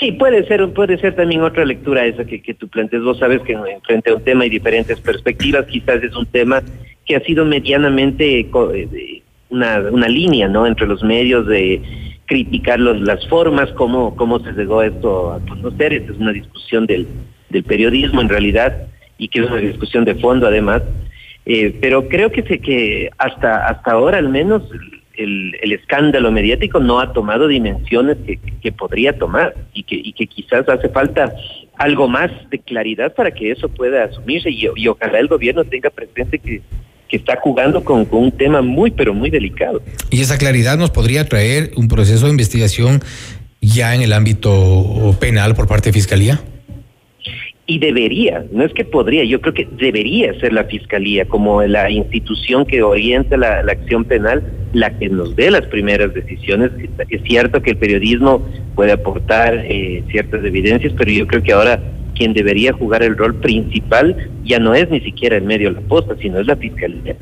Sí, puede ser, puede ser también otra lectura esa que, que tú planteas. Vos sabes que en- frente a un tema hay diferentes perspectivas. Quizás es un tema que ha sido medianamente eh, una, una línea, ¿no? Entre los medios de criticar los, las formas, cómo, cómo se llegó esto a conocer. Esta es una discusión del, del periodismo en realidad y que es una discusión de fondo además. Eh, pero creo que, que hasta, hasta ahora al menos el, escándalo mediático no ha tomado dimensiones que, podría tomar y que, quizás hace falta algo más de claridad para que eso pueda asumirse y, y ojalá el gobierno tenga presente que, que está jugando con, con un tema muy pero muy delicado. Y esa claridad nos podría traer un proceso de investigación ya en el ámbito penal por parte de Fiscalía. Y debería, no es que podría, yo creo que debería ser la Fiscalía como la institución que orienta la, acción penal, la que nos dé las primeras decisiones. Es cierto que el periodismo puede aportar eh, ciertas evidencias, pero yo creo que ahora quien debería jugar el rol principal ya no es ni siquiera el medio de la posta, sino es la Fiscalía.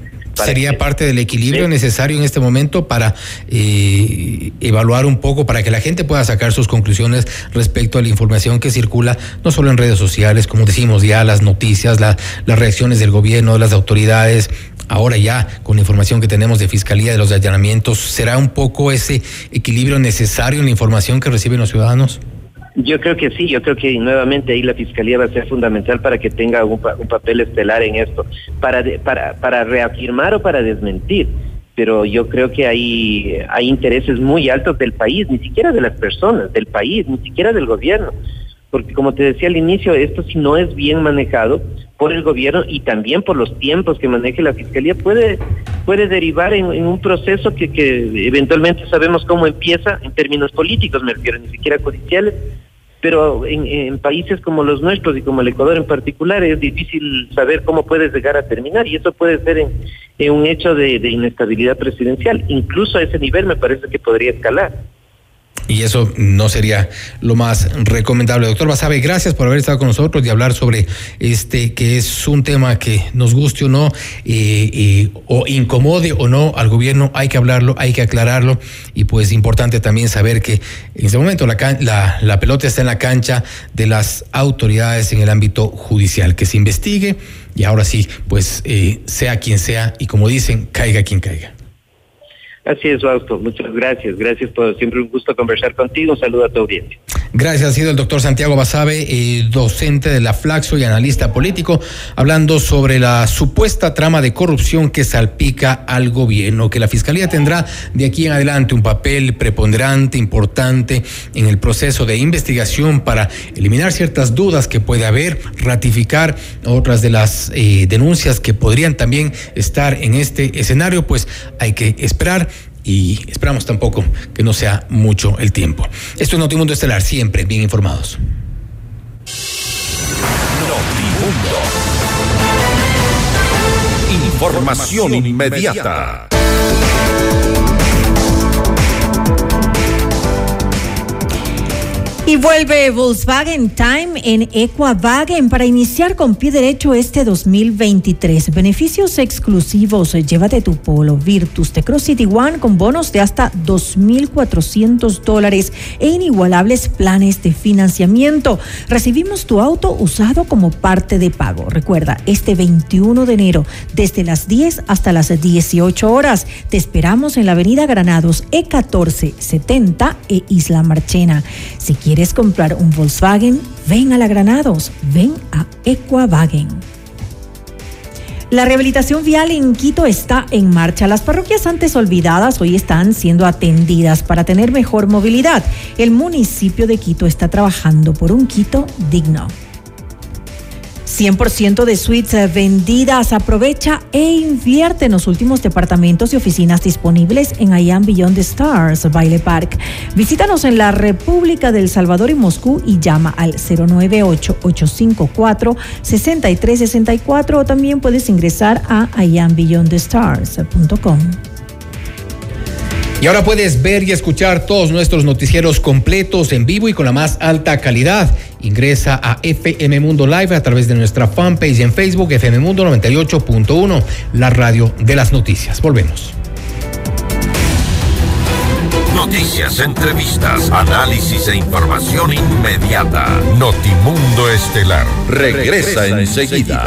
Sería parte del equilibrio necesario en este momento para eh, evaluar un poco, para que la gente pueda sacar sus conclusiones respecto a la información que circula, no solo en redes sociales, como decimos ya, las noticias, las reacciones del gobierno, de las autoridades, ahora ya con la información que tenemos de Fiscalía de los allanamientos, ¿será un poco ese equilibrio necesario en la información que reciben los ciudadanos? Yo creo que sí, yo creo que nuevamente ahí la Fiscalía va a ser fundamental para que tenga un, papel estelar en esto, para, para, para reafirmar o para desmentir. Pero yo creo que hay, hay intereses muy altos del país, ni siquiera de las personas, del país, ni siquiera del gobierno. Porque como te decía al inicio, esto si no es bien manejado por el gobierno y también por los tiempos que maneje la Fiscalía, puede, puede derivar en, un proceso que, que eventualmente sabemos cómo empieza en términos políticos, me refiero, ni siquiera judiciales, pero en, países como los nuestros y como el Ecuador en particular es difícil saber cómo puede llegar a terminar y eso puede ser en, un hecho de inestabilidad presidencial. Incluso a ese nivel me parece que podría escalar y eso no sería lo más recomendable. Doctor Basabe, gracias por haber estado con nosotros y hablar sobre este que es un tema que nos guste o no, o incomode o no al gobierno, hay que hablarlo, hay que aclararlo y pues importante también saber que en este momento la, la, pelota está en la cancha de las autoridades en el ámbito judicial, que se investigue y ahora sí, pues eh, sea quien sea y como dicen, caiga quien caiga. Así es, Fausto. Muchas gracias. Gracias por siempre un gusto conversar contigo. Un saludo a tu audiencia. Gracias, ha sido el doctor Santiago Basabe, eh, docente de la Flaxo y analista político, hablando sobre la supuesta trama de corrupción que salpica al gobierno, que la Fiscalía tendrá de aquí en adelante un papel preponderante, importante en el proceso de investigación para eliminar ciertas dudas que puede haber, ratificar otras de las eh, denuncias que podrían también estar en este escenario, pues hay que esperar y esperamos tampoco que no sea mucho el tiempo. Esto es Notimundo Estelar, siempre bien informados. Notimundo. Información inmediata. Y vuelve Volkswagen Time en Equavagen para iniciar con pie derecho este 2023. Beneficios exclusivos. Llévate tu Polo Virtus de Cross City One con bonos de hasta 2.400 dólares e inigualables planes de financiamiento. Recibimos tu auto usado como parte de pago. Recuerda, este 21 de enero, desde las 10 hasta las 18 horas. Te esperamos en la avenida Granados E1470 e Isla Marchena. Si quieres quieres comprar un Volkswagen, ven a la Granados, ven a Equavagen. La rehabilitación vial en Quito está en marcha. Las parroquias antes olvidadas hoy están siendo atendidas para tener mejor movilidad. El municipio de Quito está trabajando por un Quito digno. 100% de suites eh, vendidas. Aprovecha e invierte en los últimos departamentos y oficinas disponibles en I Beyond the Stars, Baile Park. Visítanos en la República del Salvador y Moscú y llama al 098-854-6364 o también puedes ingresar a iambeyondthestars.com. Y ahora puedes ver y escuchar todos nuestros noticieros completos en vivo y con la más alta calidad. Ingresa a FM Mundo Live a través de nuestra fanpage en Facebook, FM Mundo 98.1, la radio de las noticias. Volvemos. Noticias, entrevistas, análisis e información inmediata. Notimundo Estelar. Regresa, enseguida.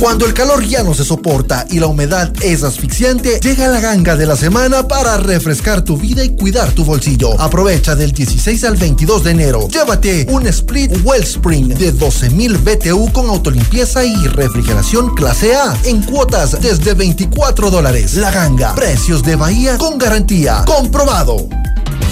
Cuando el calor ya no se soporta y la humedad es asfixiante, llega la ganga de la semana para refrescar tu vida y cuidar tu bolsillo. Aprovecha del 16 al 22 de enero. Llévate un Split Wellspring de 12.000 BTU con autolimpieza y refrigeración clase A en cuotas desde 24 dólares. La ganga, precios de Bahía con garantía. Comprobado.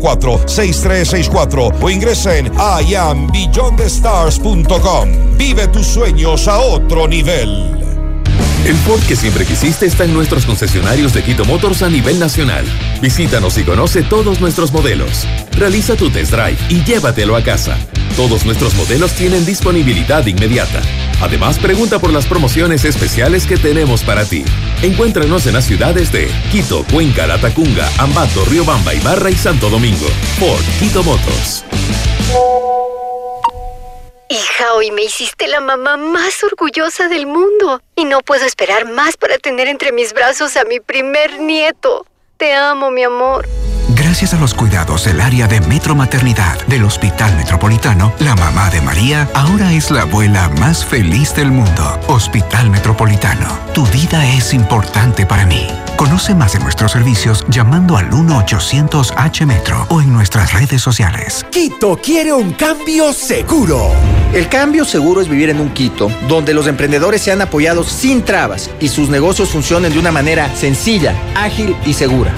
6364 o ingresa en iambeyondthestars.com. Vive tus sueños a otro nivel. El Ford que siempre quisiste está en nuestros concesionarios de Quito Motors a nivel nacional. Visítanos y conoce todos nuestros modelos. Realiza tu test drive y llévatelo a casa. Todos nuestros modelos tienen disponibilidad inmediata. Además, pregunta por las promociones especiales que tenemos para ti. Encuéntranos en las ciudades de Quito, Cuenca, Latacunga, Ambato, Riobamba, Ibarra y Santo Domingo. Ford Quito Motors. Hija, hoy me hiciste la mamá más orgullosa del mundo y no puedo esperar más para tener entre mis brazos a mi primer nieto. Te amo, mi amor. Gracias a los cuidados del área de Metro Maternidad del Hospital Metropolitano, la mamá de María ahora es la abuela más feliz del mundo. Hospital Metropolitano, tu vida es importante para mí. Conoce más de nuestros servicios llamando al 1-800-H-Metro o en nuestras redes sociales. Quito quiere un cambio seguro. El cambio seguro es vivir en un Quito donde los emprendedores sean apoyados sin trabas y sus negocios funcionen de una manera sencilla, ágil y segura.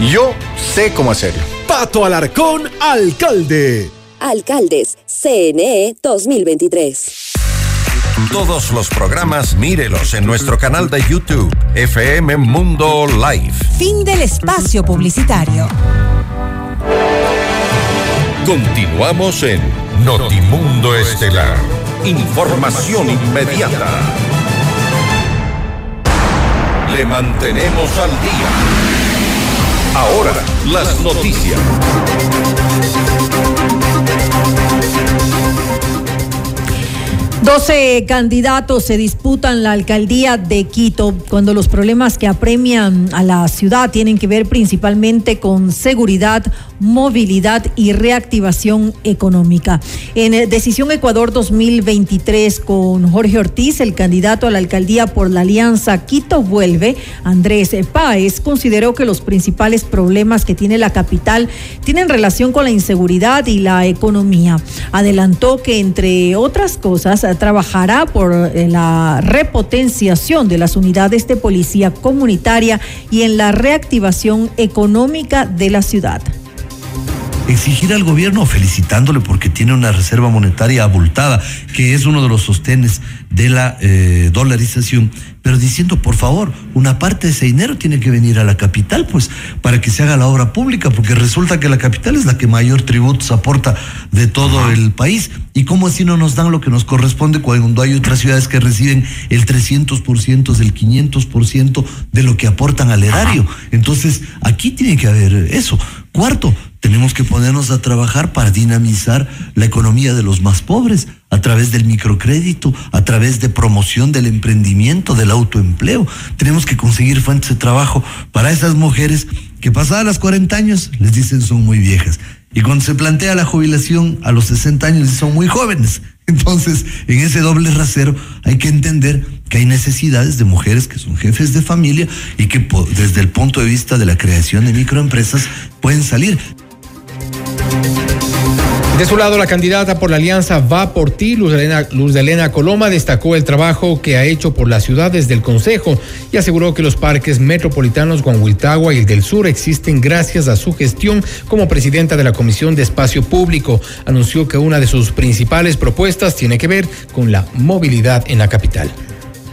Yo sé cómo hacerlo. Pato Alarcón, alcalde. Alcaldes, CNE 2023. Todos los programas mírelos en nuestro canal de YouTube, FM Mundo Live. Fin del espacio publicitario. Continuamos en Notimundo Estelar. Información inmediata. Le mantenemos al día. Ahora, las noticias. 12 candidatos se disputan la alcaldía de Quito cuando los problemas que apremian a la ciudad tienen que ver principalmente con seguridad, movilidad y reactivación económica. En eh, Decisión Ecuador 2023 con Jorge Ortiz, el candidato a la alcaldía por la alianza Quito Vuelve, Andrés Páez, consideró que los principales problemas que tiene la capital tienen relación con la inseguridad y la economía. Adelantó que, entre otras cosas, trabajará por eh, la repotenciación de las unidades de policía comunitaria y en la reactivación económica de la ciudad exigir al gobierno, felicitándole porque tiene una reserva monetaria abultada, que es uno de los sostenes de la eh, dolarización, pero diciendo, por favor, una parte de ese dinero tiene que venir a la capital, pues, para que se haga la obra pública, porque resulta que la capital es la que mayor tributos aporta de todo el país. ¿Y cómo así no nos dan lo que nos corresponde cuando hay otras ciudades que reciben el 300%, el 500% de lo que aportan al erario? Entonces, aquí tiene que haber eso. Cuarto, tenemos que ponernos a trabajar para dinamizar la economía de los más pobres a través del microcrédito, a través de promoción del emprendimiento, del autoempleo. Tenemos que conseguir fuentes de trabajo para esas mujeres que pasadas las 40 años les dicen son muy viejas. Y cuando se plantea la jubilación a los 60 años son muy jóvenes. Entonces, en ese doble rasero hay que entender que hay necesidades de mujeres que son jefes de familia y que desde el punto de vista de la creación de microempresas pueden salir. De su lado, la candidata por la alianza Va por ti, Luz Elena, Luz Elena Coloma, destacó el trabajo que ha hecho por las ciudades del Consejo y aseguró que los parques metropolitanos Guanhuiltagua y el del Sur existen gracias a su gestión como presidenta de la Comisión de Espacio Público. Anunció que una de sus principales propuestas tiene que ver con la movilidad en la capital.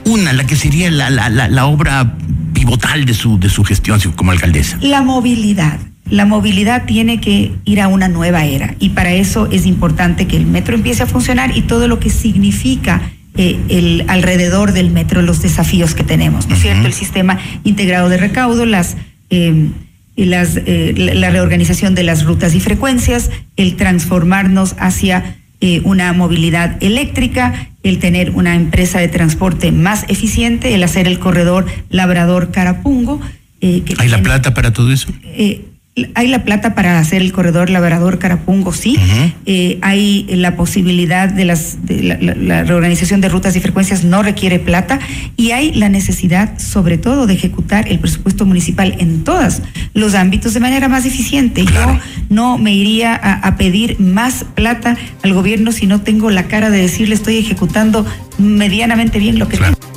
Una, la que sería la, la, la, la obra pivotal de su, de su gestión como alcaldesa. La movilidad La movilidad tiene que ir a una nueva era y para eso es importante que el metro empiece a funcionar y todo lo que significa eh, el alrededor del metro, los desafíos que tenemos, ¿no es cierto? El sistema integrado de recaudo, las, eh, las, eh, la reorganización de las rutas y frecuencias, el transformarnos hacia una movilidad eléctrica, el tener una empresa de transporte más eficiente, el hacer el corredor Labrador-Carapungo. ¿Hay la plata para todo eso? Hay la plata para hacer el corredor Labrador Carapungo, sí. Eh, hay la posibilidad de las la, reorganización de rutas y frecuencias no requiere plata y hay la necesidad, sobre todo, de ejecutar el presupuesto municipal en todos los ámbitos de manera más eficiente. Yo no me iría a, pedir más plata al gobierno si no tengo la cara de decirle estoy ejecutando medianamente bien lo que tengo.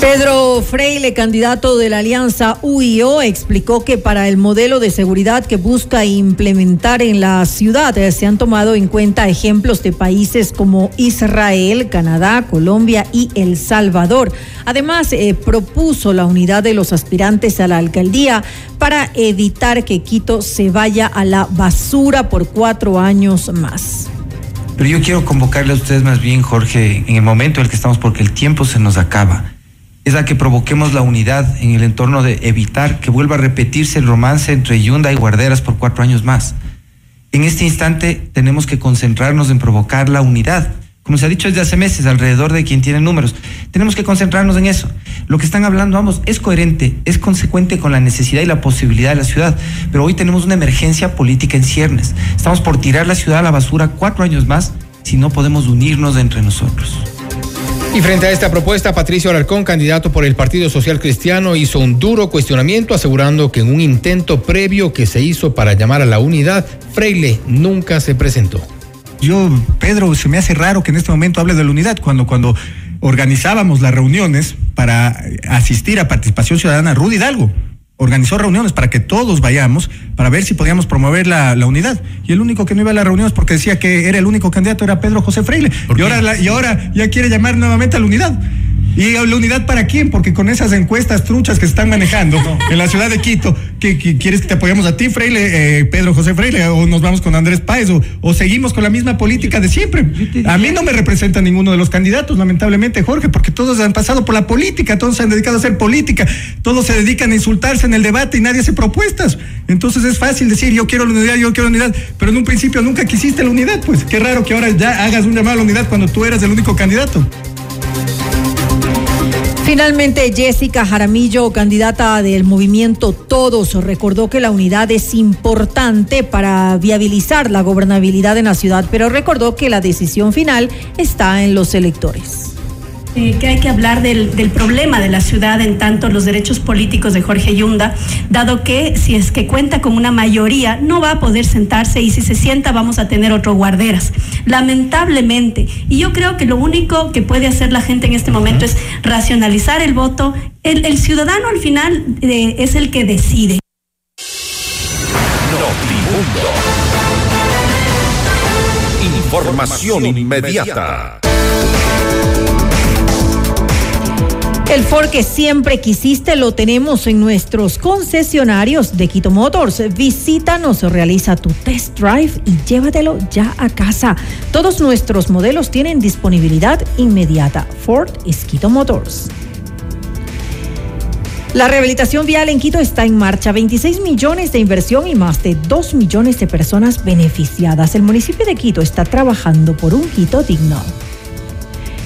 Pedro Freile, candidato de la alianza UIO, explicó que para el modelo de seguridad que busca implementar en la ciudad eh, se han tomado en cuenta ejemplos de países como Israel, Canadá, Colombia y El Salvador. Además, eh, propuso la unidad de los aspirantes a la alcaldía para evitar que Quito se vaya a la basura por cuatro años más. Pero yo quiero convocarle a ustedes más bien, Jorge, en el momento en el que estamos, porque el tiempo se nos acaba es a que provoquemos la unidad en el entorno de evitar que vuelva a repetirse el romance entre Yunda y Guarderas por cuatro años más. En este instante tenemos que concentrarnos en provocar la unidad. Como se ha dicho desde hace meses, alrededor de quien tiene números. Tenemos que concentrarnos en eso. Lo que están hablando ambos es coherente, es consecuente con la necesidad y la posibilidad de la ciudad. Pero hoy tenemos una emergencia política en ciernes. Estamos por tirar la ciudad a la basura cuatro años más si no podemos unirnos entre nosotros. Y frente a esta propuesta, Patricio Alarcón, candidato por el Partido Social Cristiano, hizo un duro cuestionamiento asegurando que en un intento previo que se hizo para llamar a la unidad, Freile nunca se presentó. Yo, Pedro, se me hace raro que en este momento hable de la unidad cuando cuando organizábamos las reuniones para asistir a participación ciudadana, Rudy Hidalgo organizó reuniones para que todos vayamos, para ver si podíamos promover la, unidad. Y el único que no iba a las reuniones porque decía que era el único candidato era Pedro José Freile. Y ahora, y ahora ya quiere llamar nuevamente a la unidad. ¿Y la unidad para quién? Porque con esas encuestas truchas que se están manejando en la ciudad de Quito, ¿qué, quieres que te apoyemos a ti, Freile, eh, Pedro José Freile, o nos vamos con Andrés Páez, o, seguimos con la misma política de siempre? A mí no me representa ninguno de los candidatos, lamentablemente, Jorge, porque todos han pasado por la política, todos se han dedicado a hacer política, todos se dedican a insultarse en el debate y nadie hace propuestas. Entonces es fácil decir, yo quiero la unidad, yo quiero la unidad, pero en un principio nunca quisiste la unidad, pues qué raro que ahora ya hagas un llamado a la unidad cuando tú eras el único candidato. Finalmente, Jessica Jaramillo, candidata del movimiento Todos, recordó que la unidad es importante para viabilizar la gobernabilidad en la ciudad, pero recordó que la decisión final está en los electores. Eh, que hay que hablar del, problema de la ciudad en tanto los derechos políticos de Jorge Yunda, dado que si es que cuenta con una mayoría, no va a poder sentarse y si se sienta vamos a tener otro guarderas. Lamentablemente. Y yo creo que lo único que puede hacer la gente en este momento es racionalizar el voto. El, ciudadano al final eh, es el que decide. Información inmediata. El Ford que siempre quisiste lo tenemos en nuestros concesionarios de Quito Motors. Visítanos, realiza tu test drive y llévatelo ya a casa. Todos nuestros modelos tienen disponibilidad inmediata. Ford es Quito Motors. La rehabilitación vial en Quito está en marcha. 26 millones de inversión y más de 2 millones de personas beneficiadas. El municipio de Quito está trabajando por un Quito digno.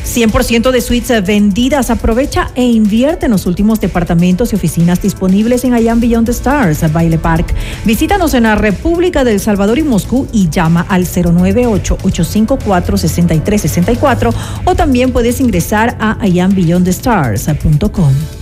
100% de suites vendidas. Aprovecha e invierte en los últimos departamentos y oficinas disponibles en Allan Beyond the Stars, Baile Park. Visítanos en la República del Salvador y Moscú y llama al 098-854-6364 o también puedes ingresar a allanbeyondthestars.com.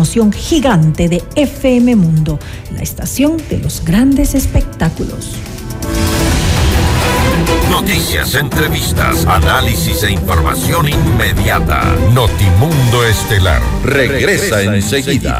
promoción gigante de FM Mundo, la estación de los grandes espectáculos. Noticias, entrevistas, análisis e información inmediata. Notimundo Estelar regresa, enseguida.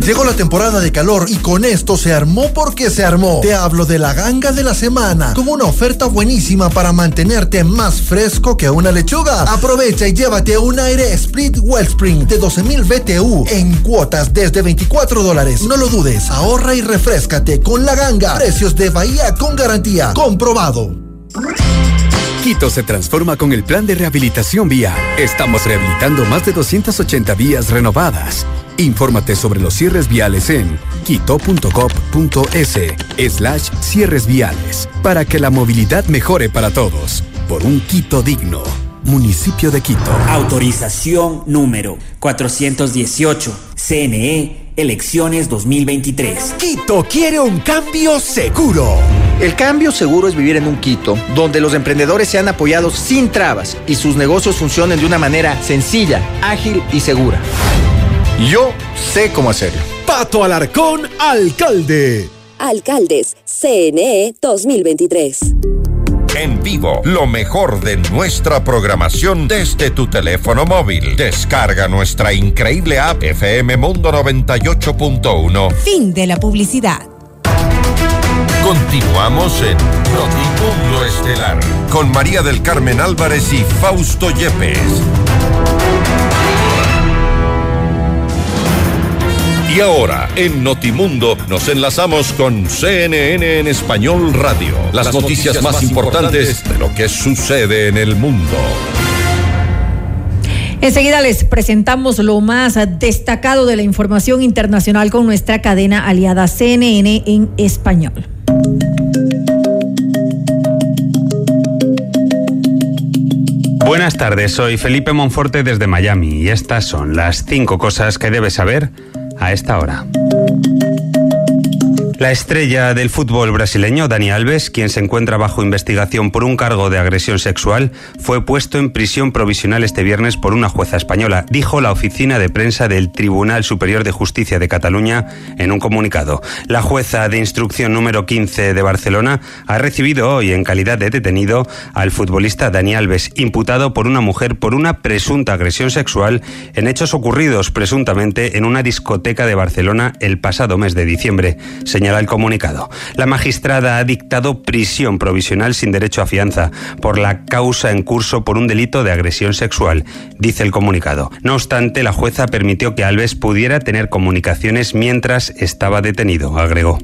Llegó la temporada de calor y con esto se armó porque se armó. Te hablo de la ganga de la semana, con una oferta buenísima para mantenerte más fresco que una lechuga. Aprovecha y llévate un aire Split Wellspring de 12.000 BTU en cuotas desde 24 dólares. No lo dudes, ahorra y refrescate con la ganga. Precios de Bahía con garantía. Comprobado. Quito se transforma con el plan de rehabilitación vía. Estamos rehabilitando más de 280 vías renovadas Infórmate sobre los cierres viales en quito.gov.es slash cierres viales para que la movilidad mejore para todos. Por un Quito digno. Municipio de Quito. Autorización número 418. CNE, elecciones 2023. Quito quiere un cambio seguro. El cambio seguro es vivir en un Quito donde los emprendedores sean apoyados sin trabas y sus negocios funcionen de una manera sencilla, ágil y segura. Yo sé cómo hacerlo. Pato Alarcón, alcalde. Alcaldes, CNE 2023. En vivo, lo mejor de nuestra programación desde tu teléfono móvil. Descarga nuestra increíble app FM Mundo 98.1. Fin de la publicidad. Continuamos en Notimundo Estelar con María del Carmen Álvarez y Fausto Yepes. Y ahora, en Notimundo, nos enlazamos con CNN en Español Radio. Las, noticias, más, importantes de lo que sucede en el mundo. Enseguida les presentamos lo más destacado de la información internacional con nuestra cadena aliada CNN en español. Buenas tardes, soy Felipe Monforte desde Miami y estas son las cinco cosas que debes saber a esta hora. La estrella del fútbol brasileño, Dani Alves, quien se encuentra bajo investigación por un cargo de agresión sexual, fue puesto en prisión provisional este viernes por una jueza española, dijo la oficina de prensa del Tribunal Superior de Justicia de Cataluña en un comunicado. La jueza de instrucción número 15 de Barcelona ha recibido hoy en calidad de detenido al futbolista Dani Alves, imputado por una mujer por una presunta agresión sexual en hechos ocurridos presuntamente en una discoteca de Barcelona el pasado mes de diciembre el comunicado. La magistrada ha dictado prisión provisional sin derecho a fianza por la causa en curso por un delito de agresión sexual, dice el comunicado. No obstante, la jueza permitió que Alves pudiera tener comunicaciones mientras estaba detenido, agregó.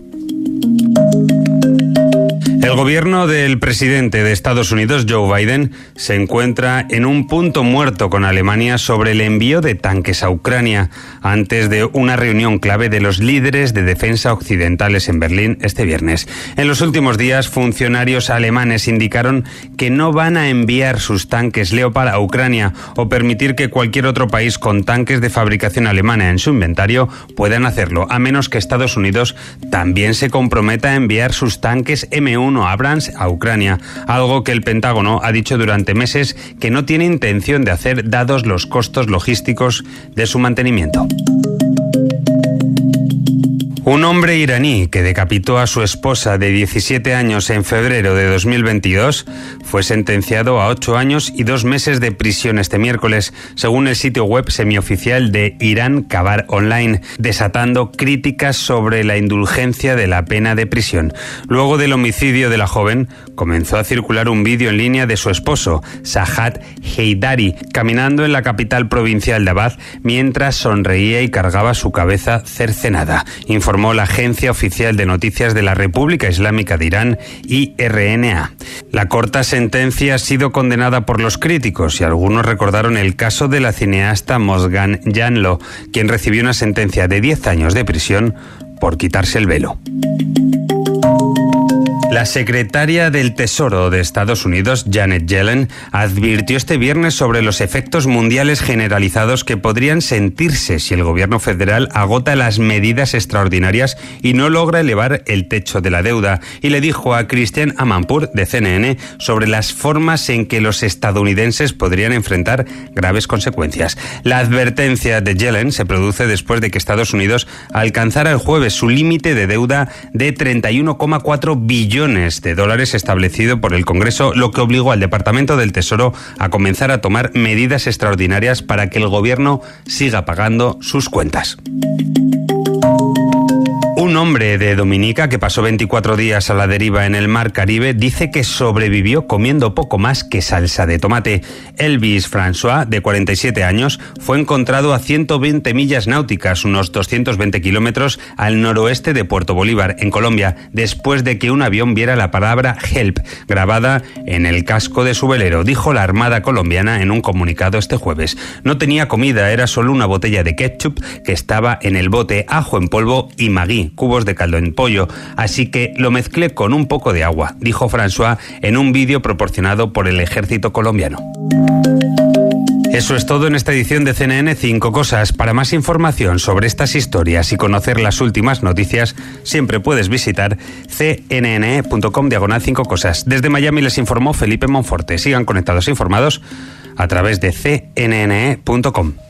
El gobierno del presidente de Estados Unidos, Joe Biden, se encuentra en un punto muerto con Alemania sobre el envío de tanques a Ucrania antes de una reunión clave de los líderes de defensa occidentales en Berlín este viernes. En los últimos días, funcionarios alemanes indicaron que no van a enviar sus tanques Leopard a Ucrania o permitir que cualquier otro país con tanques de fabricación alemana en su inventario puedan hacerlo, a menos que Estados Unidos también se comprometa a enviar sus tanques M1 Abrams a Ucrania, algo que el Pentágono ha dicho durante meses que no tiene intención de hacer dados los costos logísticos de su mantenimiento. Un hombre iraní que decapitó a su esposa de 17 años en febrero de 2022 fue sentenciado a ocho años y dos meses de prisión este miércoles, según el sitio web semioficial de Irán Kabar Online, desatando críticas sobre la indulgencia de la pena de prisión. Luego del homicidio de la joven, comenzó a circular un vídeo en línea de su esposo, Sahad Heidari, caminando en la capital provincial de Abad mientras sonreía y cargaba su cabeza cercenada informó la Agencia Oficial de Noticias de la República Islámica de Irán, IRNA. La corta sentencia ha sido condenada por los críticos y algunos recordaron el caso de la cineasta Mosgan Yanlo, quien recibió una sentencia de 10 años de prisión por quitarse el velo. La secretaria del Tesoro de Estados Unidos, Janet Yellen, advirtió este viernes sobre los efectos mundiales generalizados que podrían sentirse si el gobierno federal agota las medidas extraordinarias y no logra elevar el techo de la deuda. Y le dijo a Christian Amanpour, de CNN, sobre las formas en que los estadounidenses podrían enfrentar graves consecuencias. La advertencia de Yellen se produce después de que Estados Unidos alcanzara el jueves su límite de deuda de 31,4 billones de dólares establecido por el Congreso, lo que obligó al Departamento del Tesoro a comenzar a tomar medidas extraordinarias para que el gobierno siga pagando sus cuentas. Un hombre de Dominica que pasó 24 días a la deriva en el mar Caribe dice que sobrevivió comiendo poco más que salsa de tomate. Elvis François, de 47 años, fue encontrado a 120 millas náuticas, unos 220 kilómetros al noroeste de Puerto Bolívar, en Colombia, después de que un avión viera la palabra help grabada en el casco de su velero, dijo la Armada colombiana en un comunicado este jueves. No tenía comida, era solo una botella de ketchup que estaba en el bote, ajo en polvo y magui cubos de caldo en pollo, así que lo mezclé con un poco de agua, dijo François en un vídeo proporcionado por el ejército colombiano. Eso es todo en esta edición de CNN 5 Cosas. Para más información sobre estas historias y conocer las últimas noticias, siempre puedes visitar cnn.com diagonal 5 Cosas. Desde Miami les informó Felipe Monforte. Sigan conectados e informados a través de cnn.com.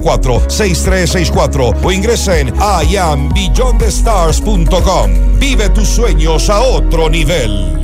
6364 o ingresa en iambeyondthestars.com. Vive tus sueños a otro nivel.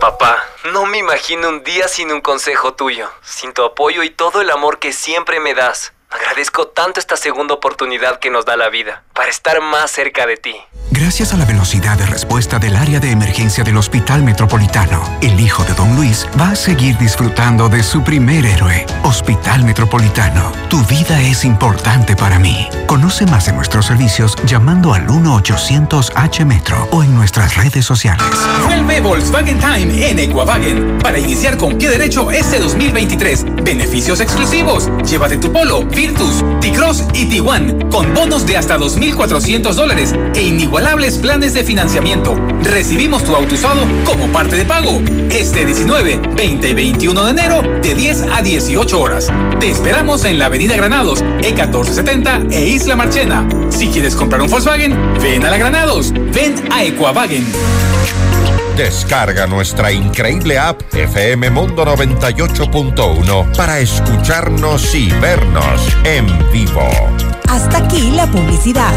Papá, no me imagino un día sin un consejo tuyo, sin tu apoyo y todo el amor que siempre me das. Agradezco tanto esta segunda oportunidad que nos da la vida para estar más cerca de ti. Gracias a la velocidad de respuesta del área de emergencia del Hospital Metropolitano, el hijo de Don Luis va a seguir disfrutando de su primer héroe, Hospital Metropolitano. Tu vida es importante para mí. Conoce más de nuestros servicios llamando al 1-800-H-Metro o en nuestras redes sociales. Vuelve Volkswagen Time en Equavagen para iniciar con pie derecho este 2023. Beneficios exclusivos. Llévate tu Polo, Virtus, T-Cross y T1 con bonos de hasta 2.400 dólares e inigualables planes de financiamiento. Recibimos tu auto usado como parte de pago. Este 19, 20 y 21 de enero de 10 a 18 horas. Te esperamos en la Avenida Granados, E1470 e Isla Marchena. Si quieres comprar un Volkswagen, ven a la Granados. Ven a Equavagen. Descarga nuestra increíble app FM Mundo 98.1 para escucharnos y vernos en vivo. Hasta aquí la publicidad.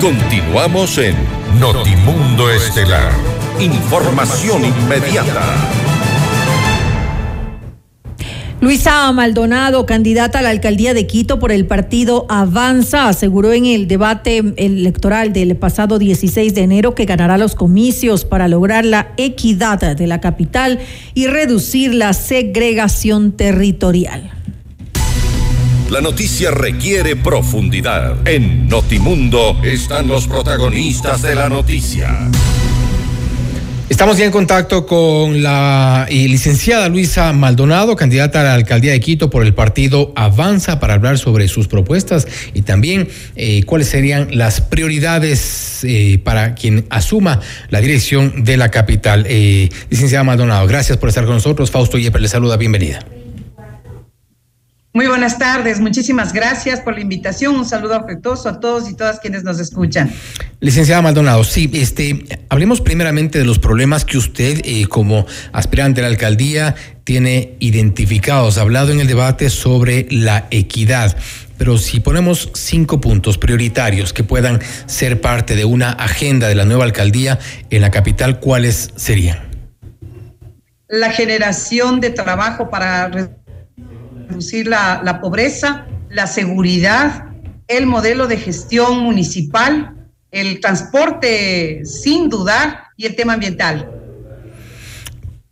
Continuamos en Notimundo Estelar. Información inmediata. Luisa Maldonado, candidata a la alcaldía de Quito por el partido Avanza, aseguró en el debate electoral del pasado 16 de enero que ganará los comicios para lograr la equidad de la capital y reducir la segregación territorial. La noticia requiere profundidad. En Notimundo están los protagonistas de la noticia. Estamos ya en contacto con la eh, licenciada Luisa Maldonado, candidata a la alcaldía de Quito por el partido Avanza, para hablar sobre sus propuestas y también eh, cuáles serían las prioridades eh, para quien asuma la dirección de la capital. licenciada Maldonado, gracias por estar con nosotros. Fausto Yepes le saluda, bienvenida. Muy buenas tardes, muchísimas gracias por la invitación. Un saludo afectuoso a todos y todas quienes nos escuchan. Licenciada Maldonado, sí, este, hablemos primeramente de los problemas que usted, eh, como aspirante a la alcaldía, tiene identificados. Ha hablado en el debate sobre la equidad. Pero si ponemos cinco puntos prioritarios que puedan ser parte de una agenda de la nueva alcaldía en la capital, ¿cuáles serían? La generación de trabajo para reducir la, la pobreza, la seguridad, el modelo de gestión municipal, el transporte sin dudar y el tema ambiental.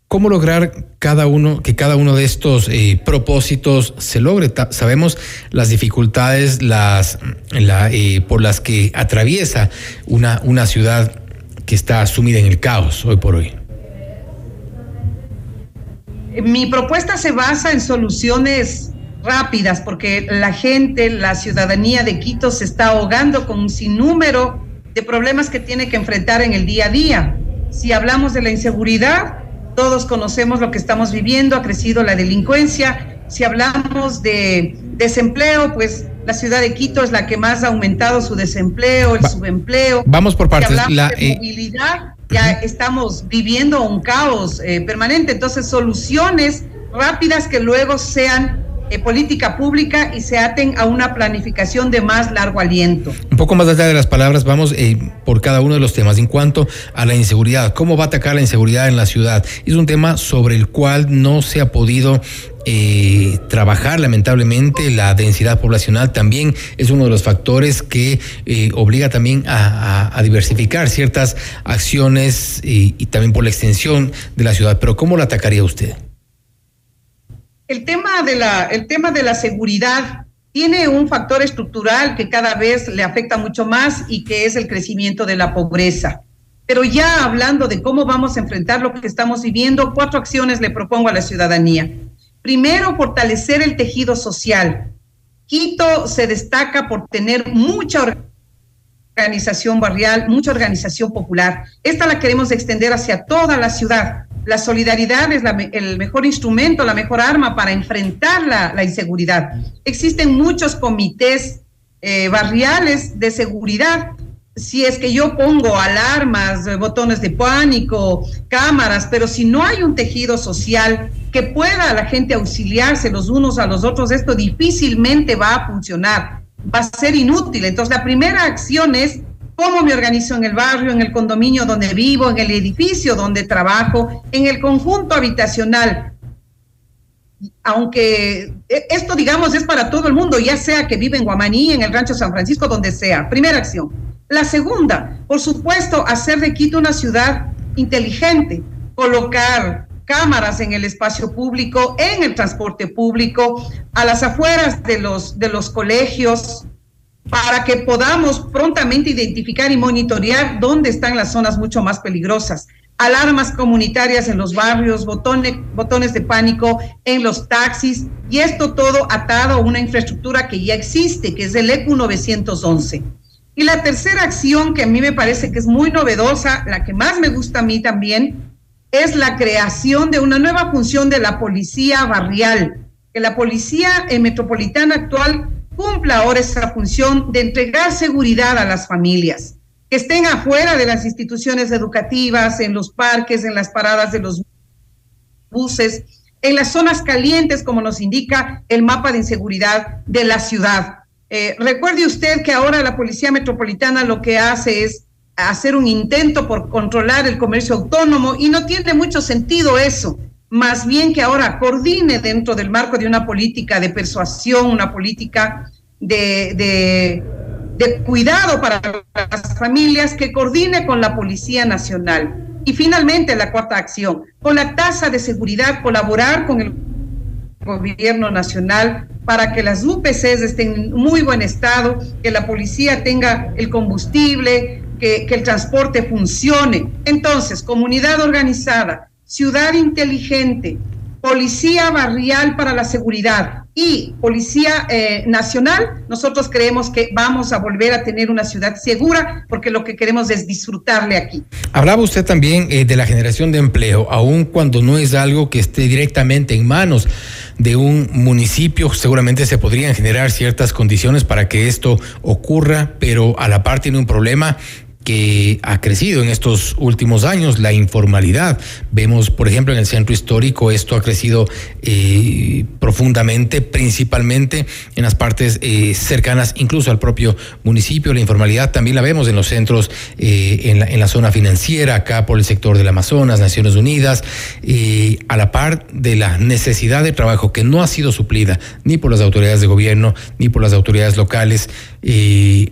¿Cómo lograr cada uno, que cada uno de estos eh, propósitos se logre? sabemos las dificultades las, la, eh, por las que atraviesa una, una ciudad que está sumida en el caos hoy por hoy. Mi propuesta se basa en soluciones rápidas porque la gente, la ciudadanía de Quito se está ahogando con un sinnúmero de problemas que tiene que enfrentar en el día a día. Si hablamos de la inseguridad, todos conocemos lo que estamos viviendo, ha crecido la delincuencia. Si hablamos de desempleo, pues la ciudad de Quito es la que más ha aumentado su desempleo, el subempleo. Vamos por partes. Si la de eh, movilidad, ya estamos viviendo un caos eh, permanente. Entonces, soluciones rápidas que luego sean eh, política pública y se aten a una planificación de más largo aliento. Un poco más allá de las palabras, vamos eh, por cada uno de los temas. En cuanto a la inseguridad, ¿cómo va a atacar la inseguridad en la ciudad? Es un tema sobre el cual no se ha podido eh, trabajar lamentablemente la densidad poblacional también es uno de los factores que eh, obliga también a, diversificar ciertas acciones y, también por la extensión de la ciudad. Pero ¿cómo lo atacaría usted? El tema de la, el tema de la seguridad tiene un factor estructural que cada vez le afecta mucho más y que es el crecimiento de la pobreza. Pero ya hablando de cómo vamos a enfrentar lo que estamos viviendo, cuatro acciones le propongo a la ciudadanía. Primero, fortalecer el tejido social. Quito se destaca por tener mucha organización barrial, mucha organización popular. Esta la queremos extender hacia toda la ciudad. La solidaridad es el mejor instrumento, la mejor arma para enfrentar la, inseguridad. Existen muchos comités eh, barriales de seguridad si es que yo pongo alarmas, eh, botones de pánico, cámaras, pero si no hay un tejido social que pueda la gente auxiliarse los unos a los otros, esto difícilmente va a funcionar, va a ser inútil. Entonces, la primera acción es cómo me organizo en el barrio, en el condominio donde vivo, en el edificio donde trabajo, en el conjunto habitacional. Aunque eh, esto, digamos, es para todo el mundo, ya sea que vive en Guamaní, en el Rancho San Francisco, donde sea. Primera acción. La segunda, por supuesto, hacer de Quito una ciudad inteligente, colocar cámaras en el espacio público, en el transporte público, a las afueras de los, de los colegios, para que podamos prontamente identificar y monitorear dónde están las zonas mucho más peligrosas. Alarmas comunitarias en los barrios, botones, botones de pánico en los taxis, y esto todo atado a una infraestructura que ya existe, que es el ECU 911. Y la tercera acción que a mí me parece que es muy novedosa, la que más me gusta a mí también, es la creación de una nueva función de la policía barrial, que la policía metropolitana actual cumpla ahora esa función de entregar seguridad a las familias, que estén afuera de las instituciones educativas, en los parques, en las paradas de los buses, en las zonas calientes, como nos indica el mapa de inseguridad de la ciudad. Eh, recuerde usted que ahora la Policía Metropolitana lo que hace es hacer un intento por controlar el comercio autónomo y no tiene mucho sentido eso. Más bien que ahora coordine dentro del marco de una política de persuasión, una política de, cuidado para las familias, que coordine con la Policía Nacional. Y finalmente la cuarta acción, con la tasa de seguridad, colaborar con el gobierno nacional para que las UPCs estén en muy buen estado, que la policía tenga el combustible, que, que el transporte funcione. Entonces, comunidad organizada, ciudad inteligente, policía barrial para la seguridad y policía eh, nacional, nosotros creemos que vamos a volver a tener una ciudad segura porque lo que queremos es disfrutarle aquí. Hablaba usted también eh, de la generación de empleo, aun cuando no es algo que esté directamente en manos de un municipio, seguramente se podrían generar ciertas condiciones para que esto ocurra, pero a la par tiene un problema que ha crecido en estos últimos años, la informalidad. Vemos, por ejemplo, en el centro histórico, esto ha crecido eh, profundamente, principalmente en las partes eh, cercanas, incluso al propio municipio. La informalidad también la vemos en los centros, eh, en, la, en, la, zona financiera, acá por el sector del Amazonas, Naciones Unidas, a la par de la necesidad de trabajo que no ha sido suplida ni por las autoridades de gobierno ni por las autoridades locales.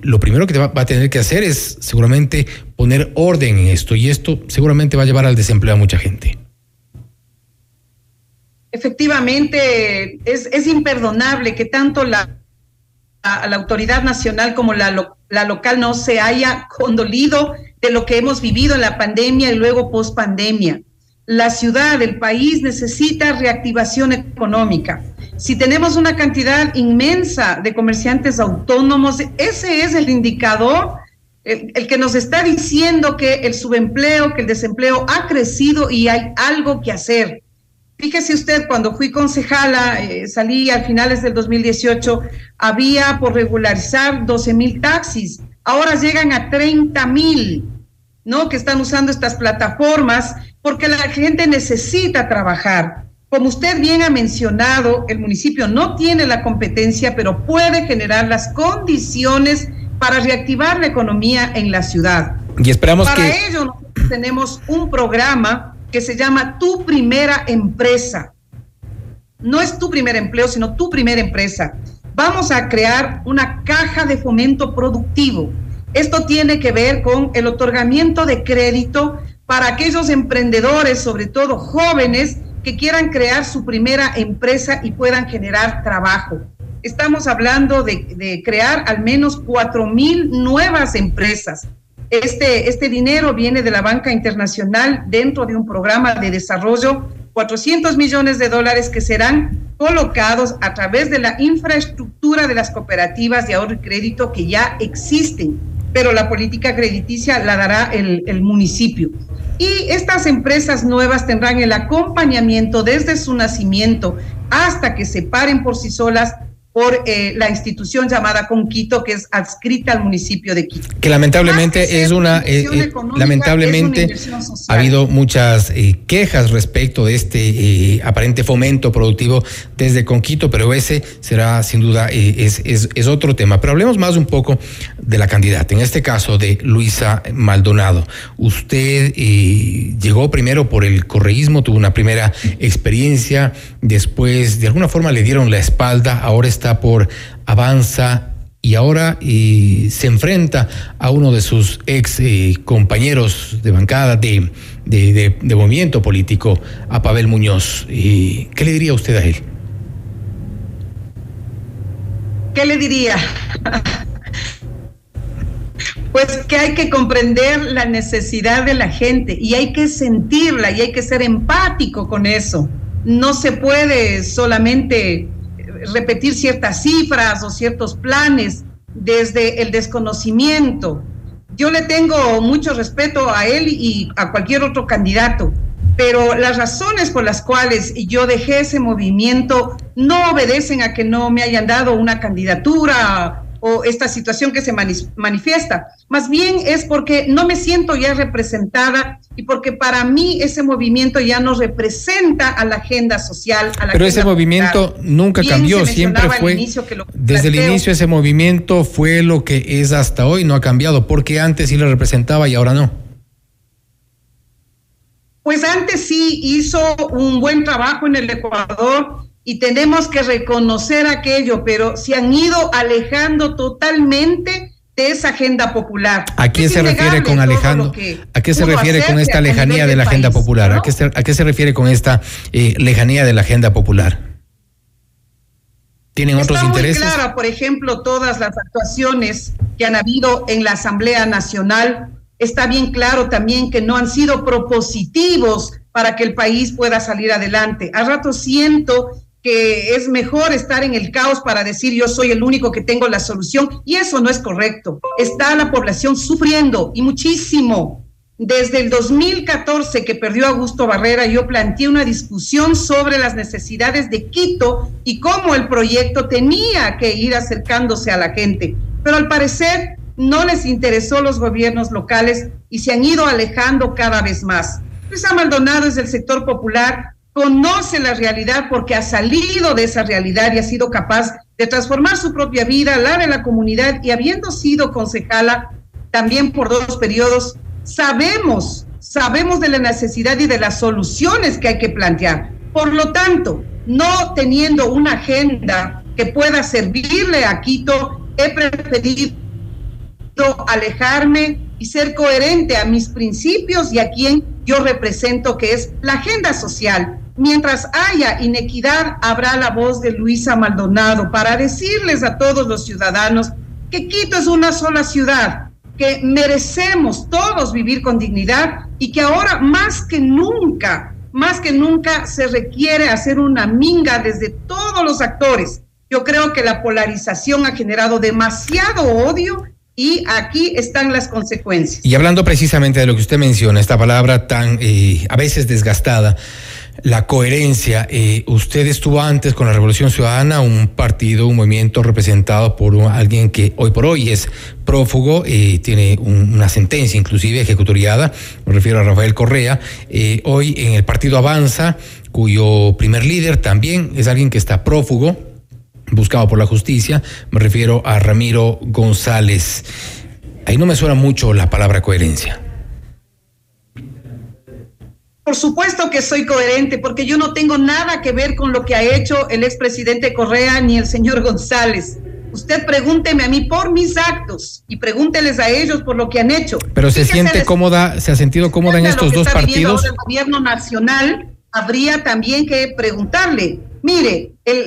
Lo primero que va, va a tener que hacer es seguramente poner orden en esto y esto seguramente va a llevar al desempleo a mucha gente. Efectivamente, es, imperdonable que tanto la, autoridad nacional como la, la local no se haya condolido de lo que hemos vivido en la pandemia y luego post pandemia. La ciudad, el país necesita reactivación económica. Si tenemos una cantidad inmensa de comerciantes autónomos, ese es el indicador el, que nos está diciendo que el subempleo, que el desempleo ha crecido y hay algo que hacer. Fíjese usted, cuando fui concejala, eh, salí a finales del 2018, había por regularizar 12 mil taxis, ahora llegan a 30 mil, ¿no? Que están usando estas plataformas porque la gente necesita trabajar. Como usted bien ha mencionado, el municipio no tiene la competencia, pero puede generar las condiciones para reactivar la economía en la ciudad. Y esperamos para que... Para ello nosotros tenemos un programa que se llama Tu Primera Empresa. No es tu primer empleo, sino tu primera empresa. Vamos a crear una caja de fomento productivo. Esto tiene que ver con el otorgamiento de crédito para aquellos emprendedores, sobre todo jóvenes, que quieran crear su primera empresa y puedan generar trabajo estamos hablando de, crear al menos cuatro mil nuevas empresas. Este, este dinero viene de la banca internacional dentro de un programa de desarrollo, 400 millones de dólares que serán colocados a través de la infraestructura de las cooperativas de ahorro y crédito que ya existen, pero la política crediticia la dará el municipio. Y estas empresas nuevas tendrán el acompañamiento desde su nacimiento hasta que se paren por sí solas por eh, la institución llamada Conquito, que es adscrita al municipio de Quito. Que lamentablemente que es una, eh, eh, lamentablemente es una ha habido muchas eh, quejas respecto de este aparente fomento productivo desde Conquito, pero ese será sin duda es, es, es, otro tema. Pero hablemos más un poco de la candidata, en este caso de Luisa Maldonado. Usted llegó primero por el correísmo, tuvo una primera experiencia, después de alguna forma le dieron la espalda, ahora está por Avanza y ahora se enfrenta a uno de sus ex eh, compañeros de bancada de, de, movimiento político, a Pavel Muñoz. ¿Y ¿Qué le diría usted a él? ¿Qué le diría? pues que hay que comprender la necesidad de la gente y hay que sentirla y hay que ser empático con eso. No se puede solamente repetir ciertas cifras o ciertos planes desde el desconocimiento. Yo le tengo mucho respeto a él y a cualquier otro candidato, pero las razones por las cuales yo dejé ese movimiento no obedecen a que no me hayan dado una candidatura o esta situación que se manifiesta. Más bien es porque no me siento ya representada y porque para mí ese movimiento ya no representa a la agenda social. A la Pero ese movimiento popular. nunca bien cambió, siempre fue. desde el inicio ese movimiento fue lo que es hasta hoy, no ha cambiado, porque antes sí lo representaba y ahora no. Pues antes sí hizo un buen trabajo en el Ecuador y tenemos que reconocer aquello, pero se han ido alejando totalmente de esa agenda popular. ¿A qué se refiere con alejando? ¿A qué se refiere con esta lejanía de la agenda popular? ¿no? ¿A, qué se, ¿A qué se refiere con esta eh, lejanía de la agenda popular? ¿Tienen Está otros intereses? Muy clara, por ejemplo, todas las actuaciones que han habido en la Asamblea Nacional está bien claro también que no han sido propositivos para que el país pueda salir adelante. A rato siento que es mejor estar en el caos para decir yo soy el único que tengo la solución y eso no es correcto. Está la población sufriendo y muchísimo. Desde el 2014 que perdió Augusto Barrera, yo planteé una discusión sobre las necesidades de Quito y cómo el proyecto tenía que ir acercándose a la gente. Pero al parecer no les interesó los gobiernos locales y se han ido alejando cada vez más. Luisa Maldonado es del sector popular, conoce la realidad porque ha salido de esa realidad y ha sido capaz de transformar su propia vida, la de la comunidad y habiendo sido concejala también por dos periodos, sabemos, sabemos de la necesidad y de las soluciones que hay que plantear. Por lo tanto, no teniendo una agenda que pueda servirle a Quito, he preferido alejarme y ser coherente a mis principios y a quien yo represento, que es la agenda social. Mientras haya inequidad, habrá la voz de Luisa Maldonado para decirles a todos los ciudadanos que Quito es una sola ciudad, que merecemos todos vivir con dignidad y que ahora más que nunca, más que nunca se requiere hacer una minga desde todos los actores. Yo creo que la polarización ha generado demasiado odio y aquí están las consecuencias. Y hablando precisamente de lo que usted menciona, esta palabra tan eh, a veces desgastada, la coherencia. Eh, usted estuvo antes con la Revolución Ciudadana, un partido, un movimiento representado por alguien que hoy por hoy es prófugo, eh, tiene una sentencia inclusive ejecutoriada, me refiero a Rafael Correa. Eh, hoy en el partido Avanza, cuyo primer líder también es alguien que está prófugo, buscado por la justicia, me refiero a Ramiro González. Ahí no me suena mucho la palabra coherencia. Por supuesto que soy coherente, porque yo no tengo nada que ver con lo que ha hecho el expresidente Correa ni el señor González. Usted pregúnteme a mí por mis actos y pregúnteles a ellos por lo que han hecho. Pero se siente cómoda, se ha sentido cómoda en estos dos partidos. El gobierno nacional habría también que preguntarle. Mire, el,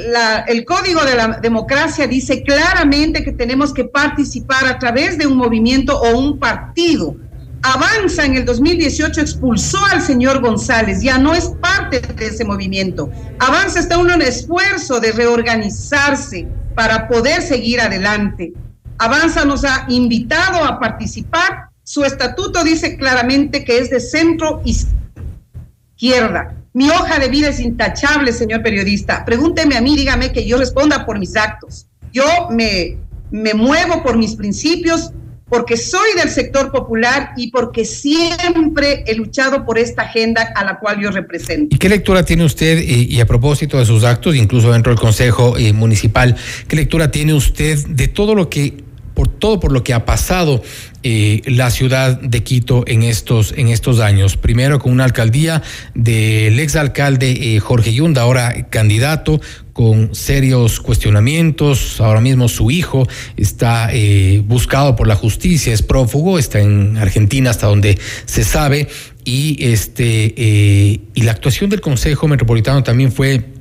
el código de la democracia dice claramente que tenemos que participar a través de un movimiento o un partido Avanza en el 2018 expulsó al señor González, ya no es parte de ese movimiento. Avanza está uno en esfuerzo de reorganizarse para poder seguir adelante. Avanza nos ha invitado a participar. Su estatuto dice claramente que es de centro izquierda. Mi hoja de vida es intachable, señor periodista. Pregúnteme a mí, dígame que yo responda por mis actos. Yo me, me muevo por mis principios porque soy del sector popular y porque siempre he luchado por esta agenda a la cual yo represento. ¿Y qué lectura tiene usted, y, a propósito de sus actos, incluso dentro del Consejo eh, Municipal, qué lectura tiene usted de todo lo que por todo por lo que ha pasado eh, la ciudad de Quito en estos, en estos años. Primero con una alcaldía del exalcalde eh, Jorge Yunda, ahora candidato, con serios cuestionamientos. Ahora mismo su hijo está eh, buscado por la justicia, es prófugo, está en Argentina hasta donde se sabe. Y este y la actuación del Consejo Metropolitano también fue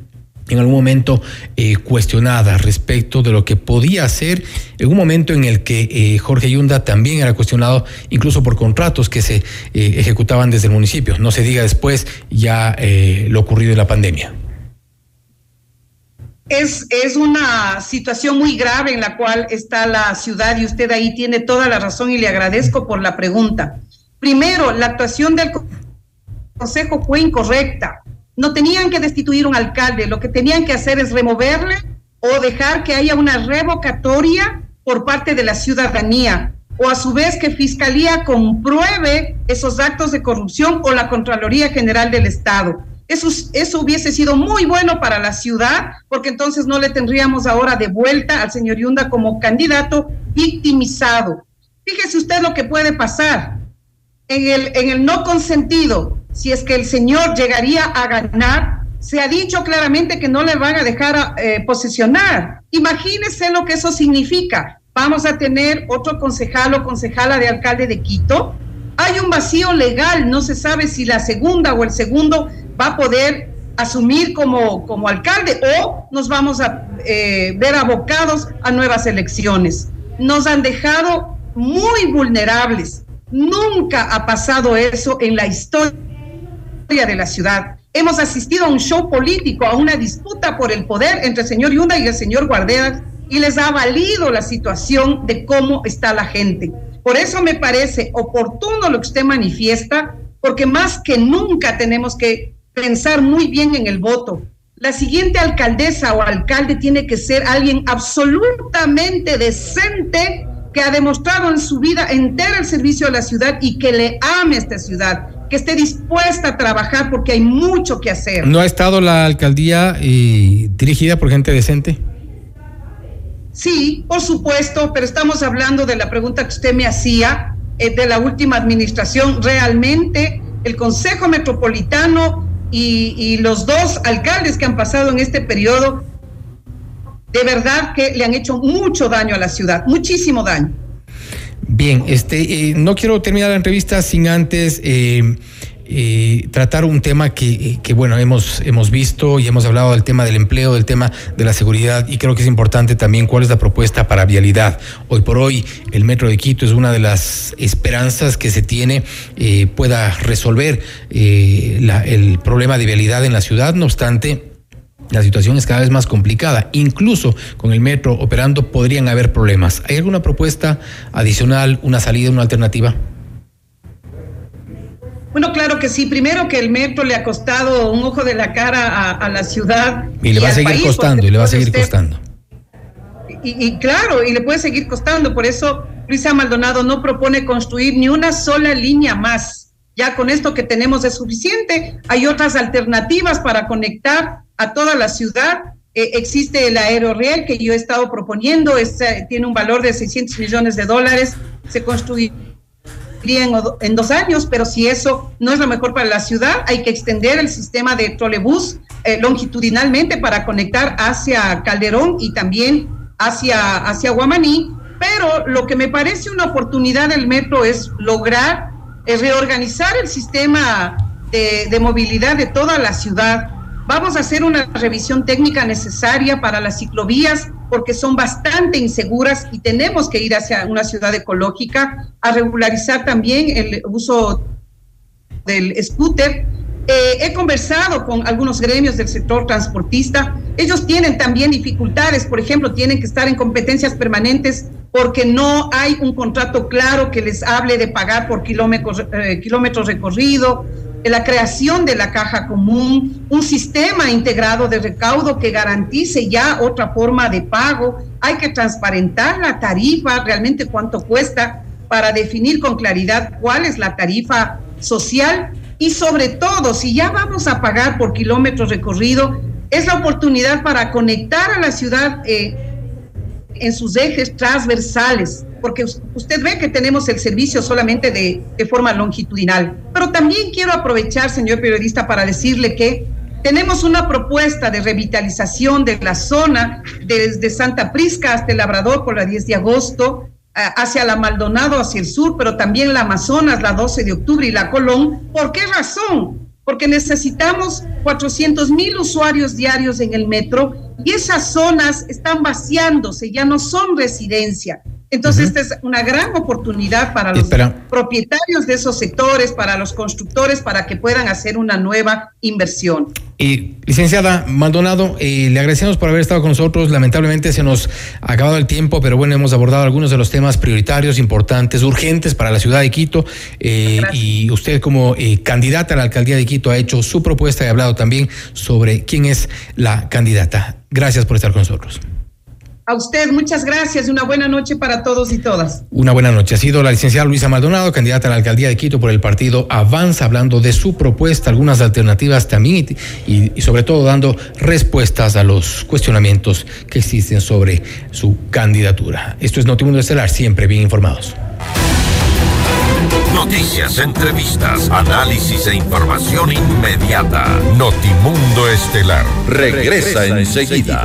en algún momento eh, cuestionada respecto de lo que podía hacer en un momento en el que eh, Jorge Yunda también era cuestionado incluso por contratos que se eh, ejecutaban desde el municipio. No se diga después ya lo ocurrido en la pandemia. Es, es una situación muy grave en la cual está la ciudad y usted ahí tiene toda la razón y le agradezco por la pregunta. Primero, la actuación del Consejo fue incorrecta no tenían que destituir un alcalde, lo que tenían que hacer es removerle o dejar que haya una revocatoria por parte de la ciudadanía o a su vez que Fiscalía compruebe esos actos de corrupción o la Contraloría General del Estado. Eso, eso hubiese sido muy bueno para la ciudad, porque entonces no le tendríamos ahora de vuelta al señor Yunda como candidato victimizado. Fíjese usted lo que puede pasar. En el, en el no consentido, si es que el señor llegaría a ganar, se ha dicho claramente que no le van a dejar eh, posesionar. Imagínese lo que eso significa. Vamos a tener otro concejal o concejala de alcalde de Quito. Hay un vacío legal, no se sabe si la segunda o el segundo va a poder asumir como, como alcalde o nos vamos a eh, ver abocados a nuevas elecciones. Nos han dejado muy vulnerables Nunca ha pasado eso en la historia de la ciudad. Hemos asistido a un show político, a una disputa por el poder entre el señor Yunda y el señor Guarderas, y les ha valido la situación de cómo está la gente. Por eso me parece oportuno lo que usted manifiesta, porque más que nunca tenemos que pensar muy bien en el voto. La siguiente alcaldesa o alcalde tiene que ser alguien absolutamente decente que ha demostrado en su vida entera el servicio a la ciudad y que le ame esta ciudad, que esté dispuesta a trabajar porque hay mucho que hacer. ¿No ha estado la alcaldía eh, dirigida por gente decente? Sí, por supuesto, pero estamos hablando de la pregunta que usted me hacía eh, de la última administración. Realmente el Consejo Metropolitano y, y los dos alcaldes que han pasado en este periodo, de verdad que le han hecho mucho daño a la ciudad, muchísimo daño. Bien, este, eh, no quiero terminar la entrevista sin antes eh, eh, tratar un tema que, que, bueno, hemos, hemos visto y hemos hablado del tema del empleo, del tema de la seguridad y creo que es importante también cuál es la propuesta para vialidad. Hoy por hoy el Metro de Quito es una de las esperanzas que se tiene pueda resolver la, el problema de vialidad en la ciudad, no obstante la situación es cada vez más complicada. Incluso con el metro operando podrían haber problemas. ¿Hay alguna propuesta adicional, una salida, una alternativa? Bueno, claro que sí. Primero que el metro le ha costado un ojo de la cara a, a la ciudad. Y le va a seguir país, costando, y le va a seguir usted, costando. Y, y, claro, y le puede seguir costando. Por eso Luisa Maldonado no propone construir ni una sola línea más. Ya con esto que tenemos es suficiente. Hay otras alternativas para conectar a toda la ciudad. Eh, existe el aerorreal que yo he estado proponiendo, eh, tiene un valor de 600 millones de dólares. Se construye en, en, dos años, pero si eso no es lo mejor para la ciudad, hay que extender el sistema de trolebús eh, longitudinalmente para conectar hacia Calderón y también hacia, hacia Guamaní. Pero lo que me parece una oportunidad del metro es lograr eh, reorganizar el sistema de movilidad de toda la ciudad. Vamos a hacer una revisión técnica necesaria para las ciclovías porque son bastante inseguras y tenemos que ir hacia una ciudad ecológica, a regularizar también el uso del scooter. Eh, he conversado con algunos gremios del sector transportista. Ellos tienen también dificultades, por ejemplo, tienen que estar en competencias permanentes porque no hay un contrato claro que les hable de pagar por kilómetros, eh, la creación de la caja común, un sistema integrado de recaudo que garantice ya otra forma de pago. Hay que transparentar la tarifa, realmente cuánto cuesta, para definir con claridad cuál es la tarifa social y sobre todo, si ya vamos a pagar por kilómetros recorrido, es la oportunidad para conectar a la ciudad eh, en sus ejes transversales porque usted ve que tenemos el servicio solamente de, de forma longitudinal. Pero también quiero aprovechar, señor periodista, para decirle que tenemos una propuesta de revitalización de la zona desde Santa Prisca hasta el Labrador por la 10 de agosto, hacia la Maldonado, hacia el sur, pero también la Amazonas, la 12 de octubre y la Colón. ¿Por qué razón? Porque necesitamos 400 mil usuarios diarios en el metro y esas zonas están vaciándose, ya no son residencia. Entonces, uh -huh. esta es una gran oportunidad para los Espera. propietarios de esos sectores, para los constructores, para que puedan hacer una nueva inversión. Eh, licenciada Maldonado, eh, le agradecemos por haber estado con nosotros. Lamentablemente se nos ha acabado el tiempo, pero bueno, hemos abordado algunos de los temas prioritarios, importantes, urgentes para la ciudad de Quito. Eh, y usted como eh, candidata a la alcaldía de Quito ha hecho su propuesta y ha hablado también sobre quién es la candidata. Gracias por estar con nosotros. A usted, muchas gracias y una buena noche para todos y todas. Una buena noche. Ha sido la licenciada Luisa Maldonado, candidata a la alcaldía de Quito por el partido Avanza, hablando de su propuesta, algunas alternativas también y, y sobre todo dando respuestas a los cuestionamientos que existen sobre su candidatura. Esto es Notimundo Estelar, siempre bien informados. Noticias, entrevistas, análisis e información inmediata. Notimundo Estelar regresa, regresa enseguida.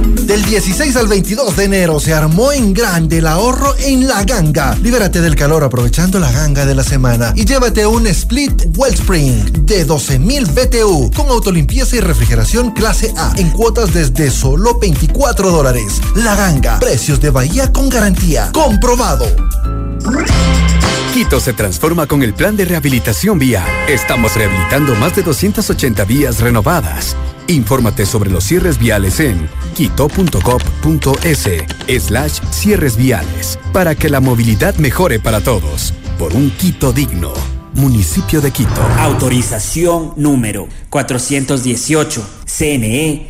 Del 16 al 22 de enero se armó en grande el ahorro en La Ganga. Libérate del calor aprovechando la ganga de la semana y llévate un Split Wellspring de 12.000 BTU con autolimpieza y refrigeración clase A en cuotas desde solo 24 dólares. La Ganga, precios de Bahía con garantía. Comprobado. Quito se transforma con el plan de rehabilitación vía. Estamos rehabilitando más de 280 vías renovadas. Infórmate sobre los cierres viales en quito.gov.es slash cierres viales para que la movilidad mejore para todos. Por un Quito digno. Municipio de Quito. Autorización número 418. CNE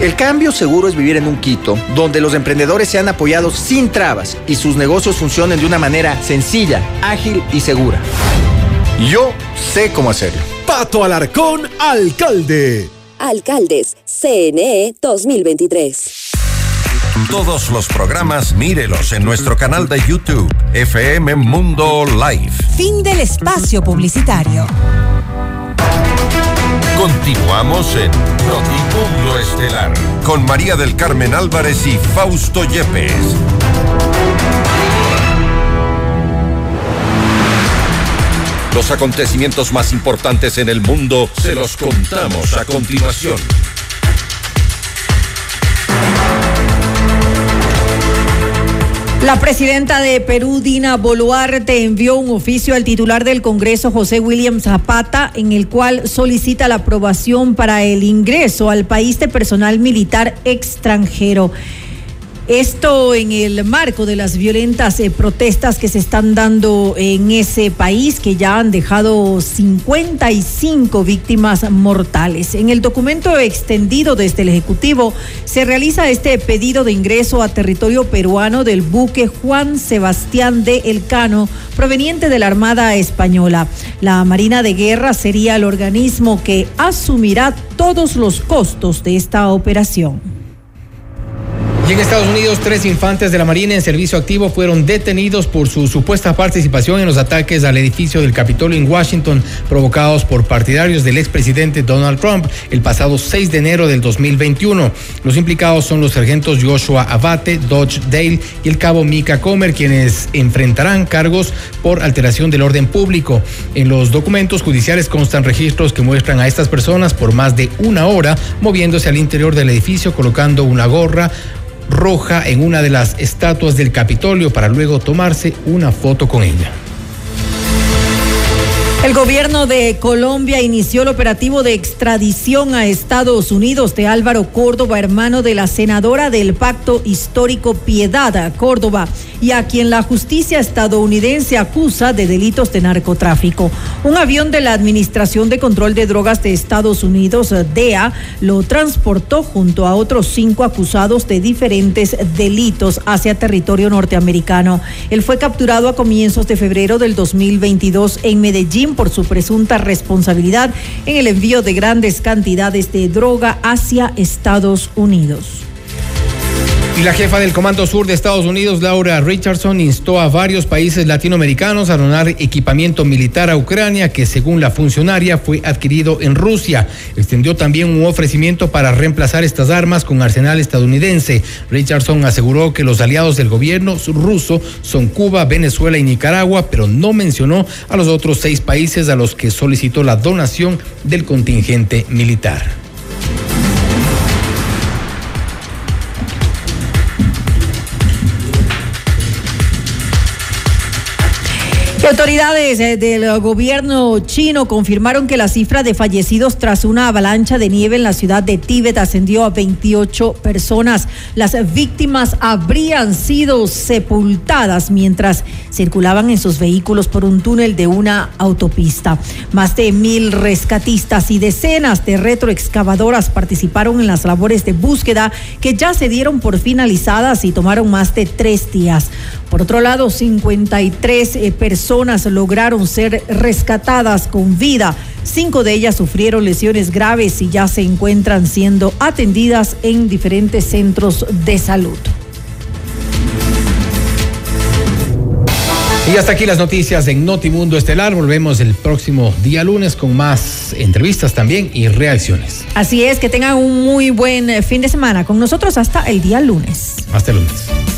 El cambio seguro es vivir en un Quito donde los emprendedores sean apoyados sin trabas y sus negocios funcionen de una manera sencilla, ágil y segura. Yo sé cómo hacerlo. Pato Alarcón, alcalde. Alcaldes, CNE 2023. Todos los programas mírelos en nuestro canal de YouTube, FM Mundo Live. Fin del espacio publicitario. Continuamos en Notimundo Estelar con María del Carmen Álvarez y Fausto Yepes. Los acontecimientos más importantes en el mundo se los contamos a continuación. La presidenta de Perú, Dina Boluarte, envió un oficio al titular del Congreso, José William Zapata, en el cual solicita la aprobación para el ingreso al país de personal militar extranjero. Esto en el marco de las violentas eh, protestas que se están dando en ese país, que ya han dejado 55 víctimas mortales. En el documento extendido desde el Ejecutivo se realiza este pedido de ingreso a territorio peruano del buque Juan Sebastián de Elcano, proveniente de la Armada Española. La Marina de Guerra sería el organismo que asumirá todos los costos de esta operación. Y en Estados Unidos, tres infantes de la Marina en servicio activo fueron detenidos por su supuesta participación en los ataques al edificio del Capitolio en Washington provocados por partidarios del expresidente Donald Trump el pasado 6 de enero del 2021. Los implicados son los sargentos Joshua Abate, Dodge Dale y el cabo Mika Comer, quienes enfrentarán cargos por alteración del orden público. En los documentos judiciales constan registros que muestran a estas personas por más de una hora moviéndose al interior del edificio colocando una gorra, roja en una de las estatuas del Capitolio para luego tomarse una foto con ella. El gobierno de Colombia inició el operativo de extradición a Estados Unidos de Álvaro Córdoba, hermano de la senadora del Pacto Histórico Piedad Córdoba, y a quien la justicia estadounidense acusa de delitos de narcotráfico. Un avión de la Administración de Control de Drogas de Estados Unidos, DEA, lo transportó junto a otros cinco acusados de diferentes delitos hacia territorio norteamericano. Él fue capturado a comienzos de febrero del 2022 en Medellín por su presunta responsabilidad en el envío de grandes cantidades de droga hacia Estados Unidos. Y la jefa del Comando Sur de Estados Unidos, Laura Richardson, instó a varios países latinoamericanos a donar equipamiento militar a Ucrania que, según la funcionaria, fue adquirido en Rusia. Extendió también un ofrecimiento para reemplazar estas armas con arsenal estadounidense. Richardson aseguró que los aliados del gobierno ruso son Cuba, Venezuela y Nicaragua, pero no mencionó a los otros seis países a los que solicitó la donación del contingente militar. Autoridades eh, del gobierno chino confirmaron que la cifra de fallecidos tras una avalancha de nieve en la ciudad de Tíbet ascendió a 28 personas. Las víctimas habrían sido sepultadas mientras circulaban en sus vehículos por un túnel de una autopista. Más de mil rescatistas y decenas de retroexcavadoras participaron en las labores de búsqueda que ya se dieron por finalizadas y tomaron más de tres días. Por otro lado, 53 eh, personas lograron ser rescatadas con vida. Cinco de ellas sufrieron lesiones graves y ya se encuentran siendo atendidas en diferentes centros de salud. Y hasta aquí las noticias en Notimundo Estelar. Volvemos el próximo día lunes con más entrevistas también y reacciones. Así es, que tengan un muy buen eh, fin de semana con nosotros hasta el día lunes. Hasta el lunes.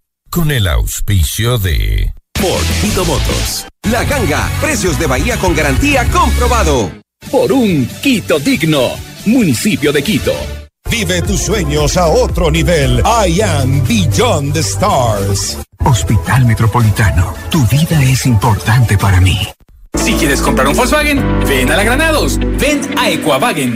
con el auspicio de Por Quito Motos. La ganga, precios de Bahía con garantía comprobado. Por un Quito digno, municipio de Quito. Vive tus sueños a otro nivel. I am Beyond the Stars. Hospital Metropolitano, tu vida es importante para mí. Si quieres comprar un Volkswagen, ven a la Granados, ven a Equavagen.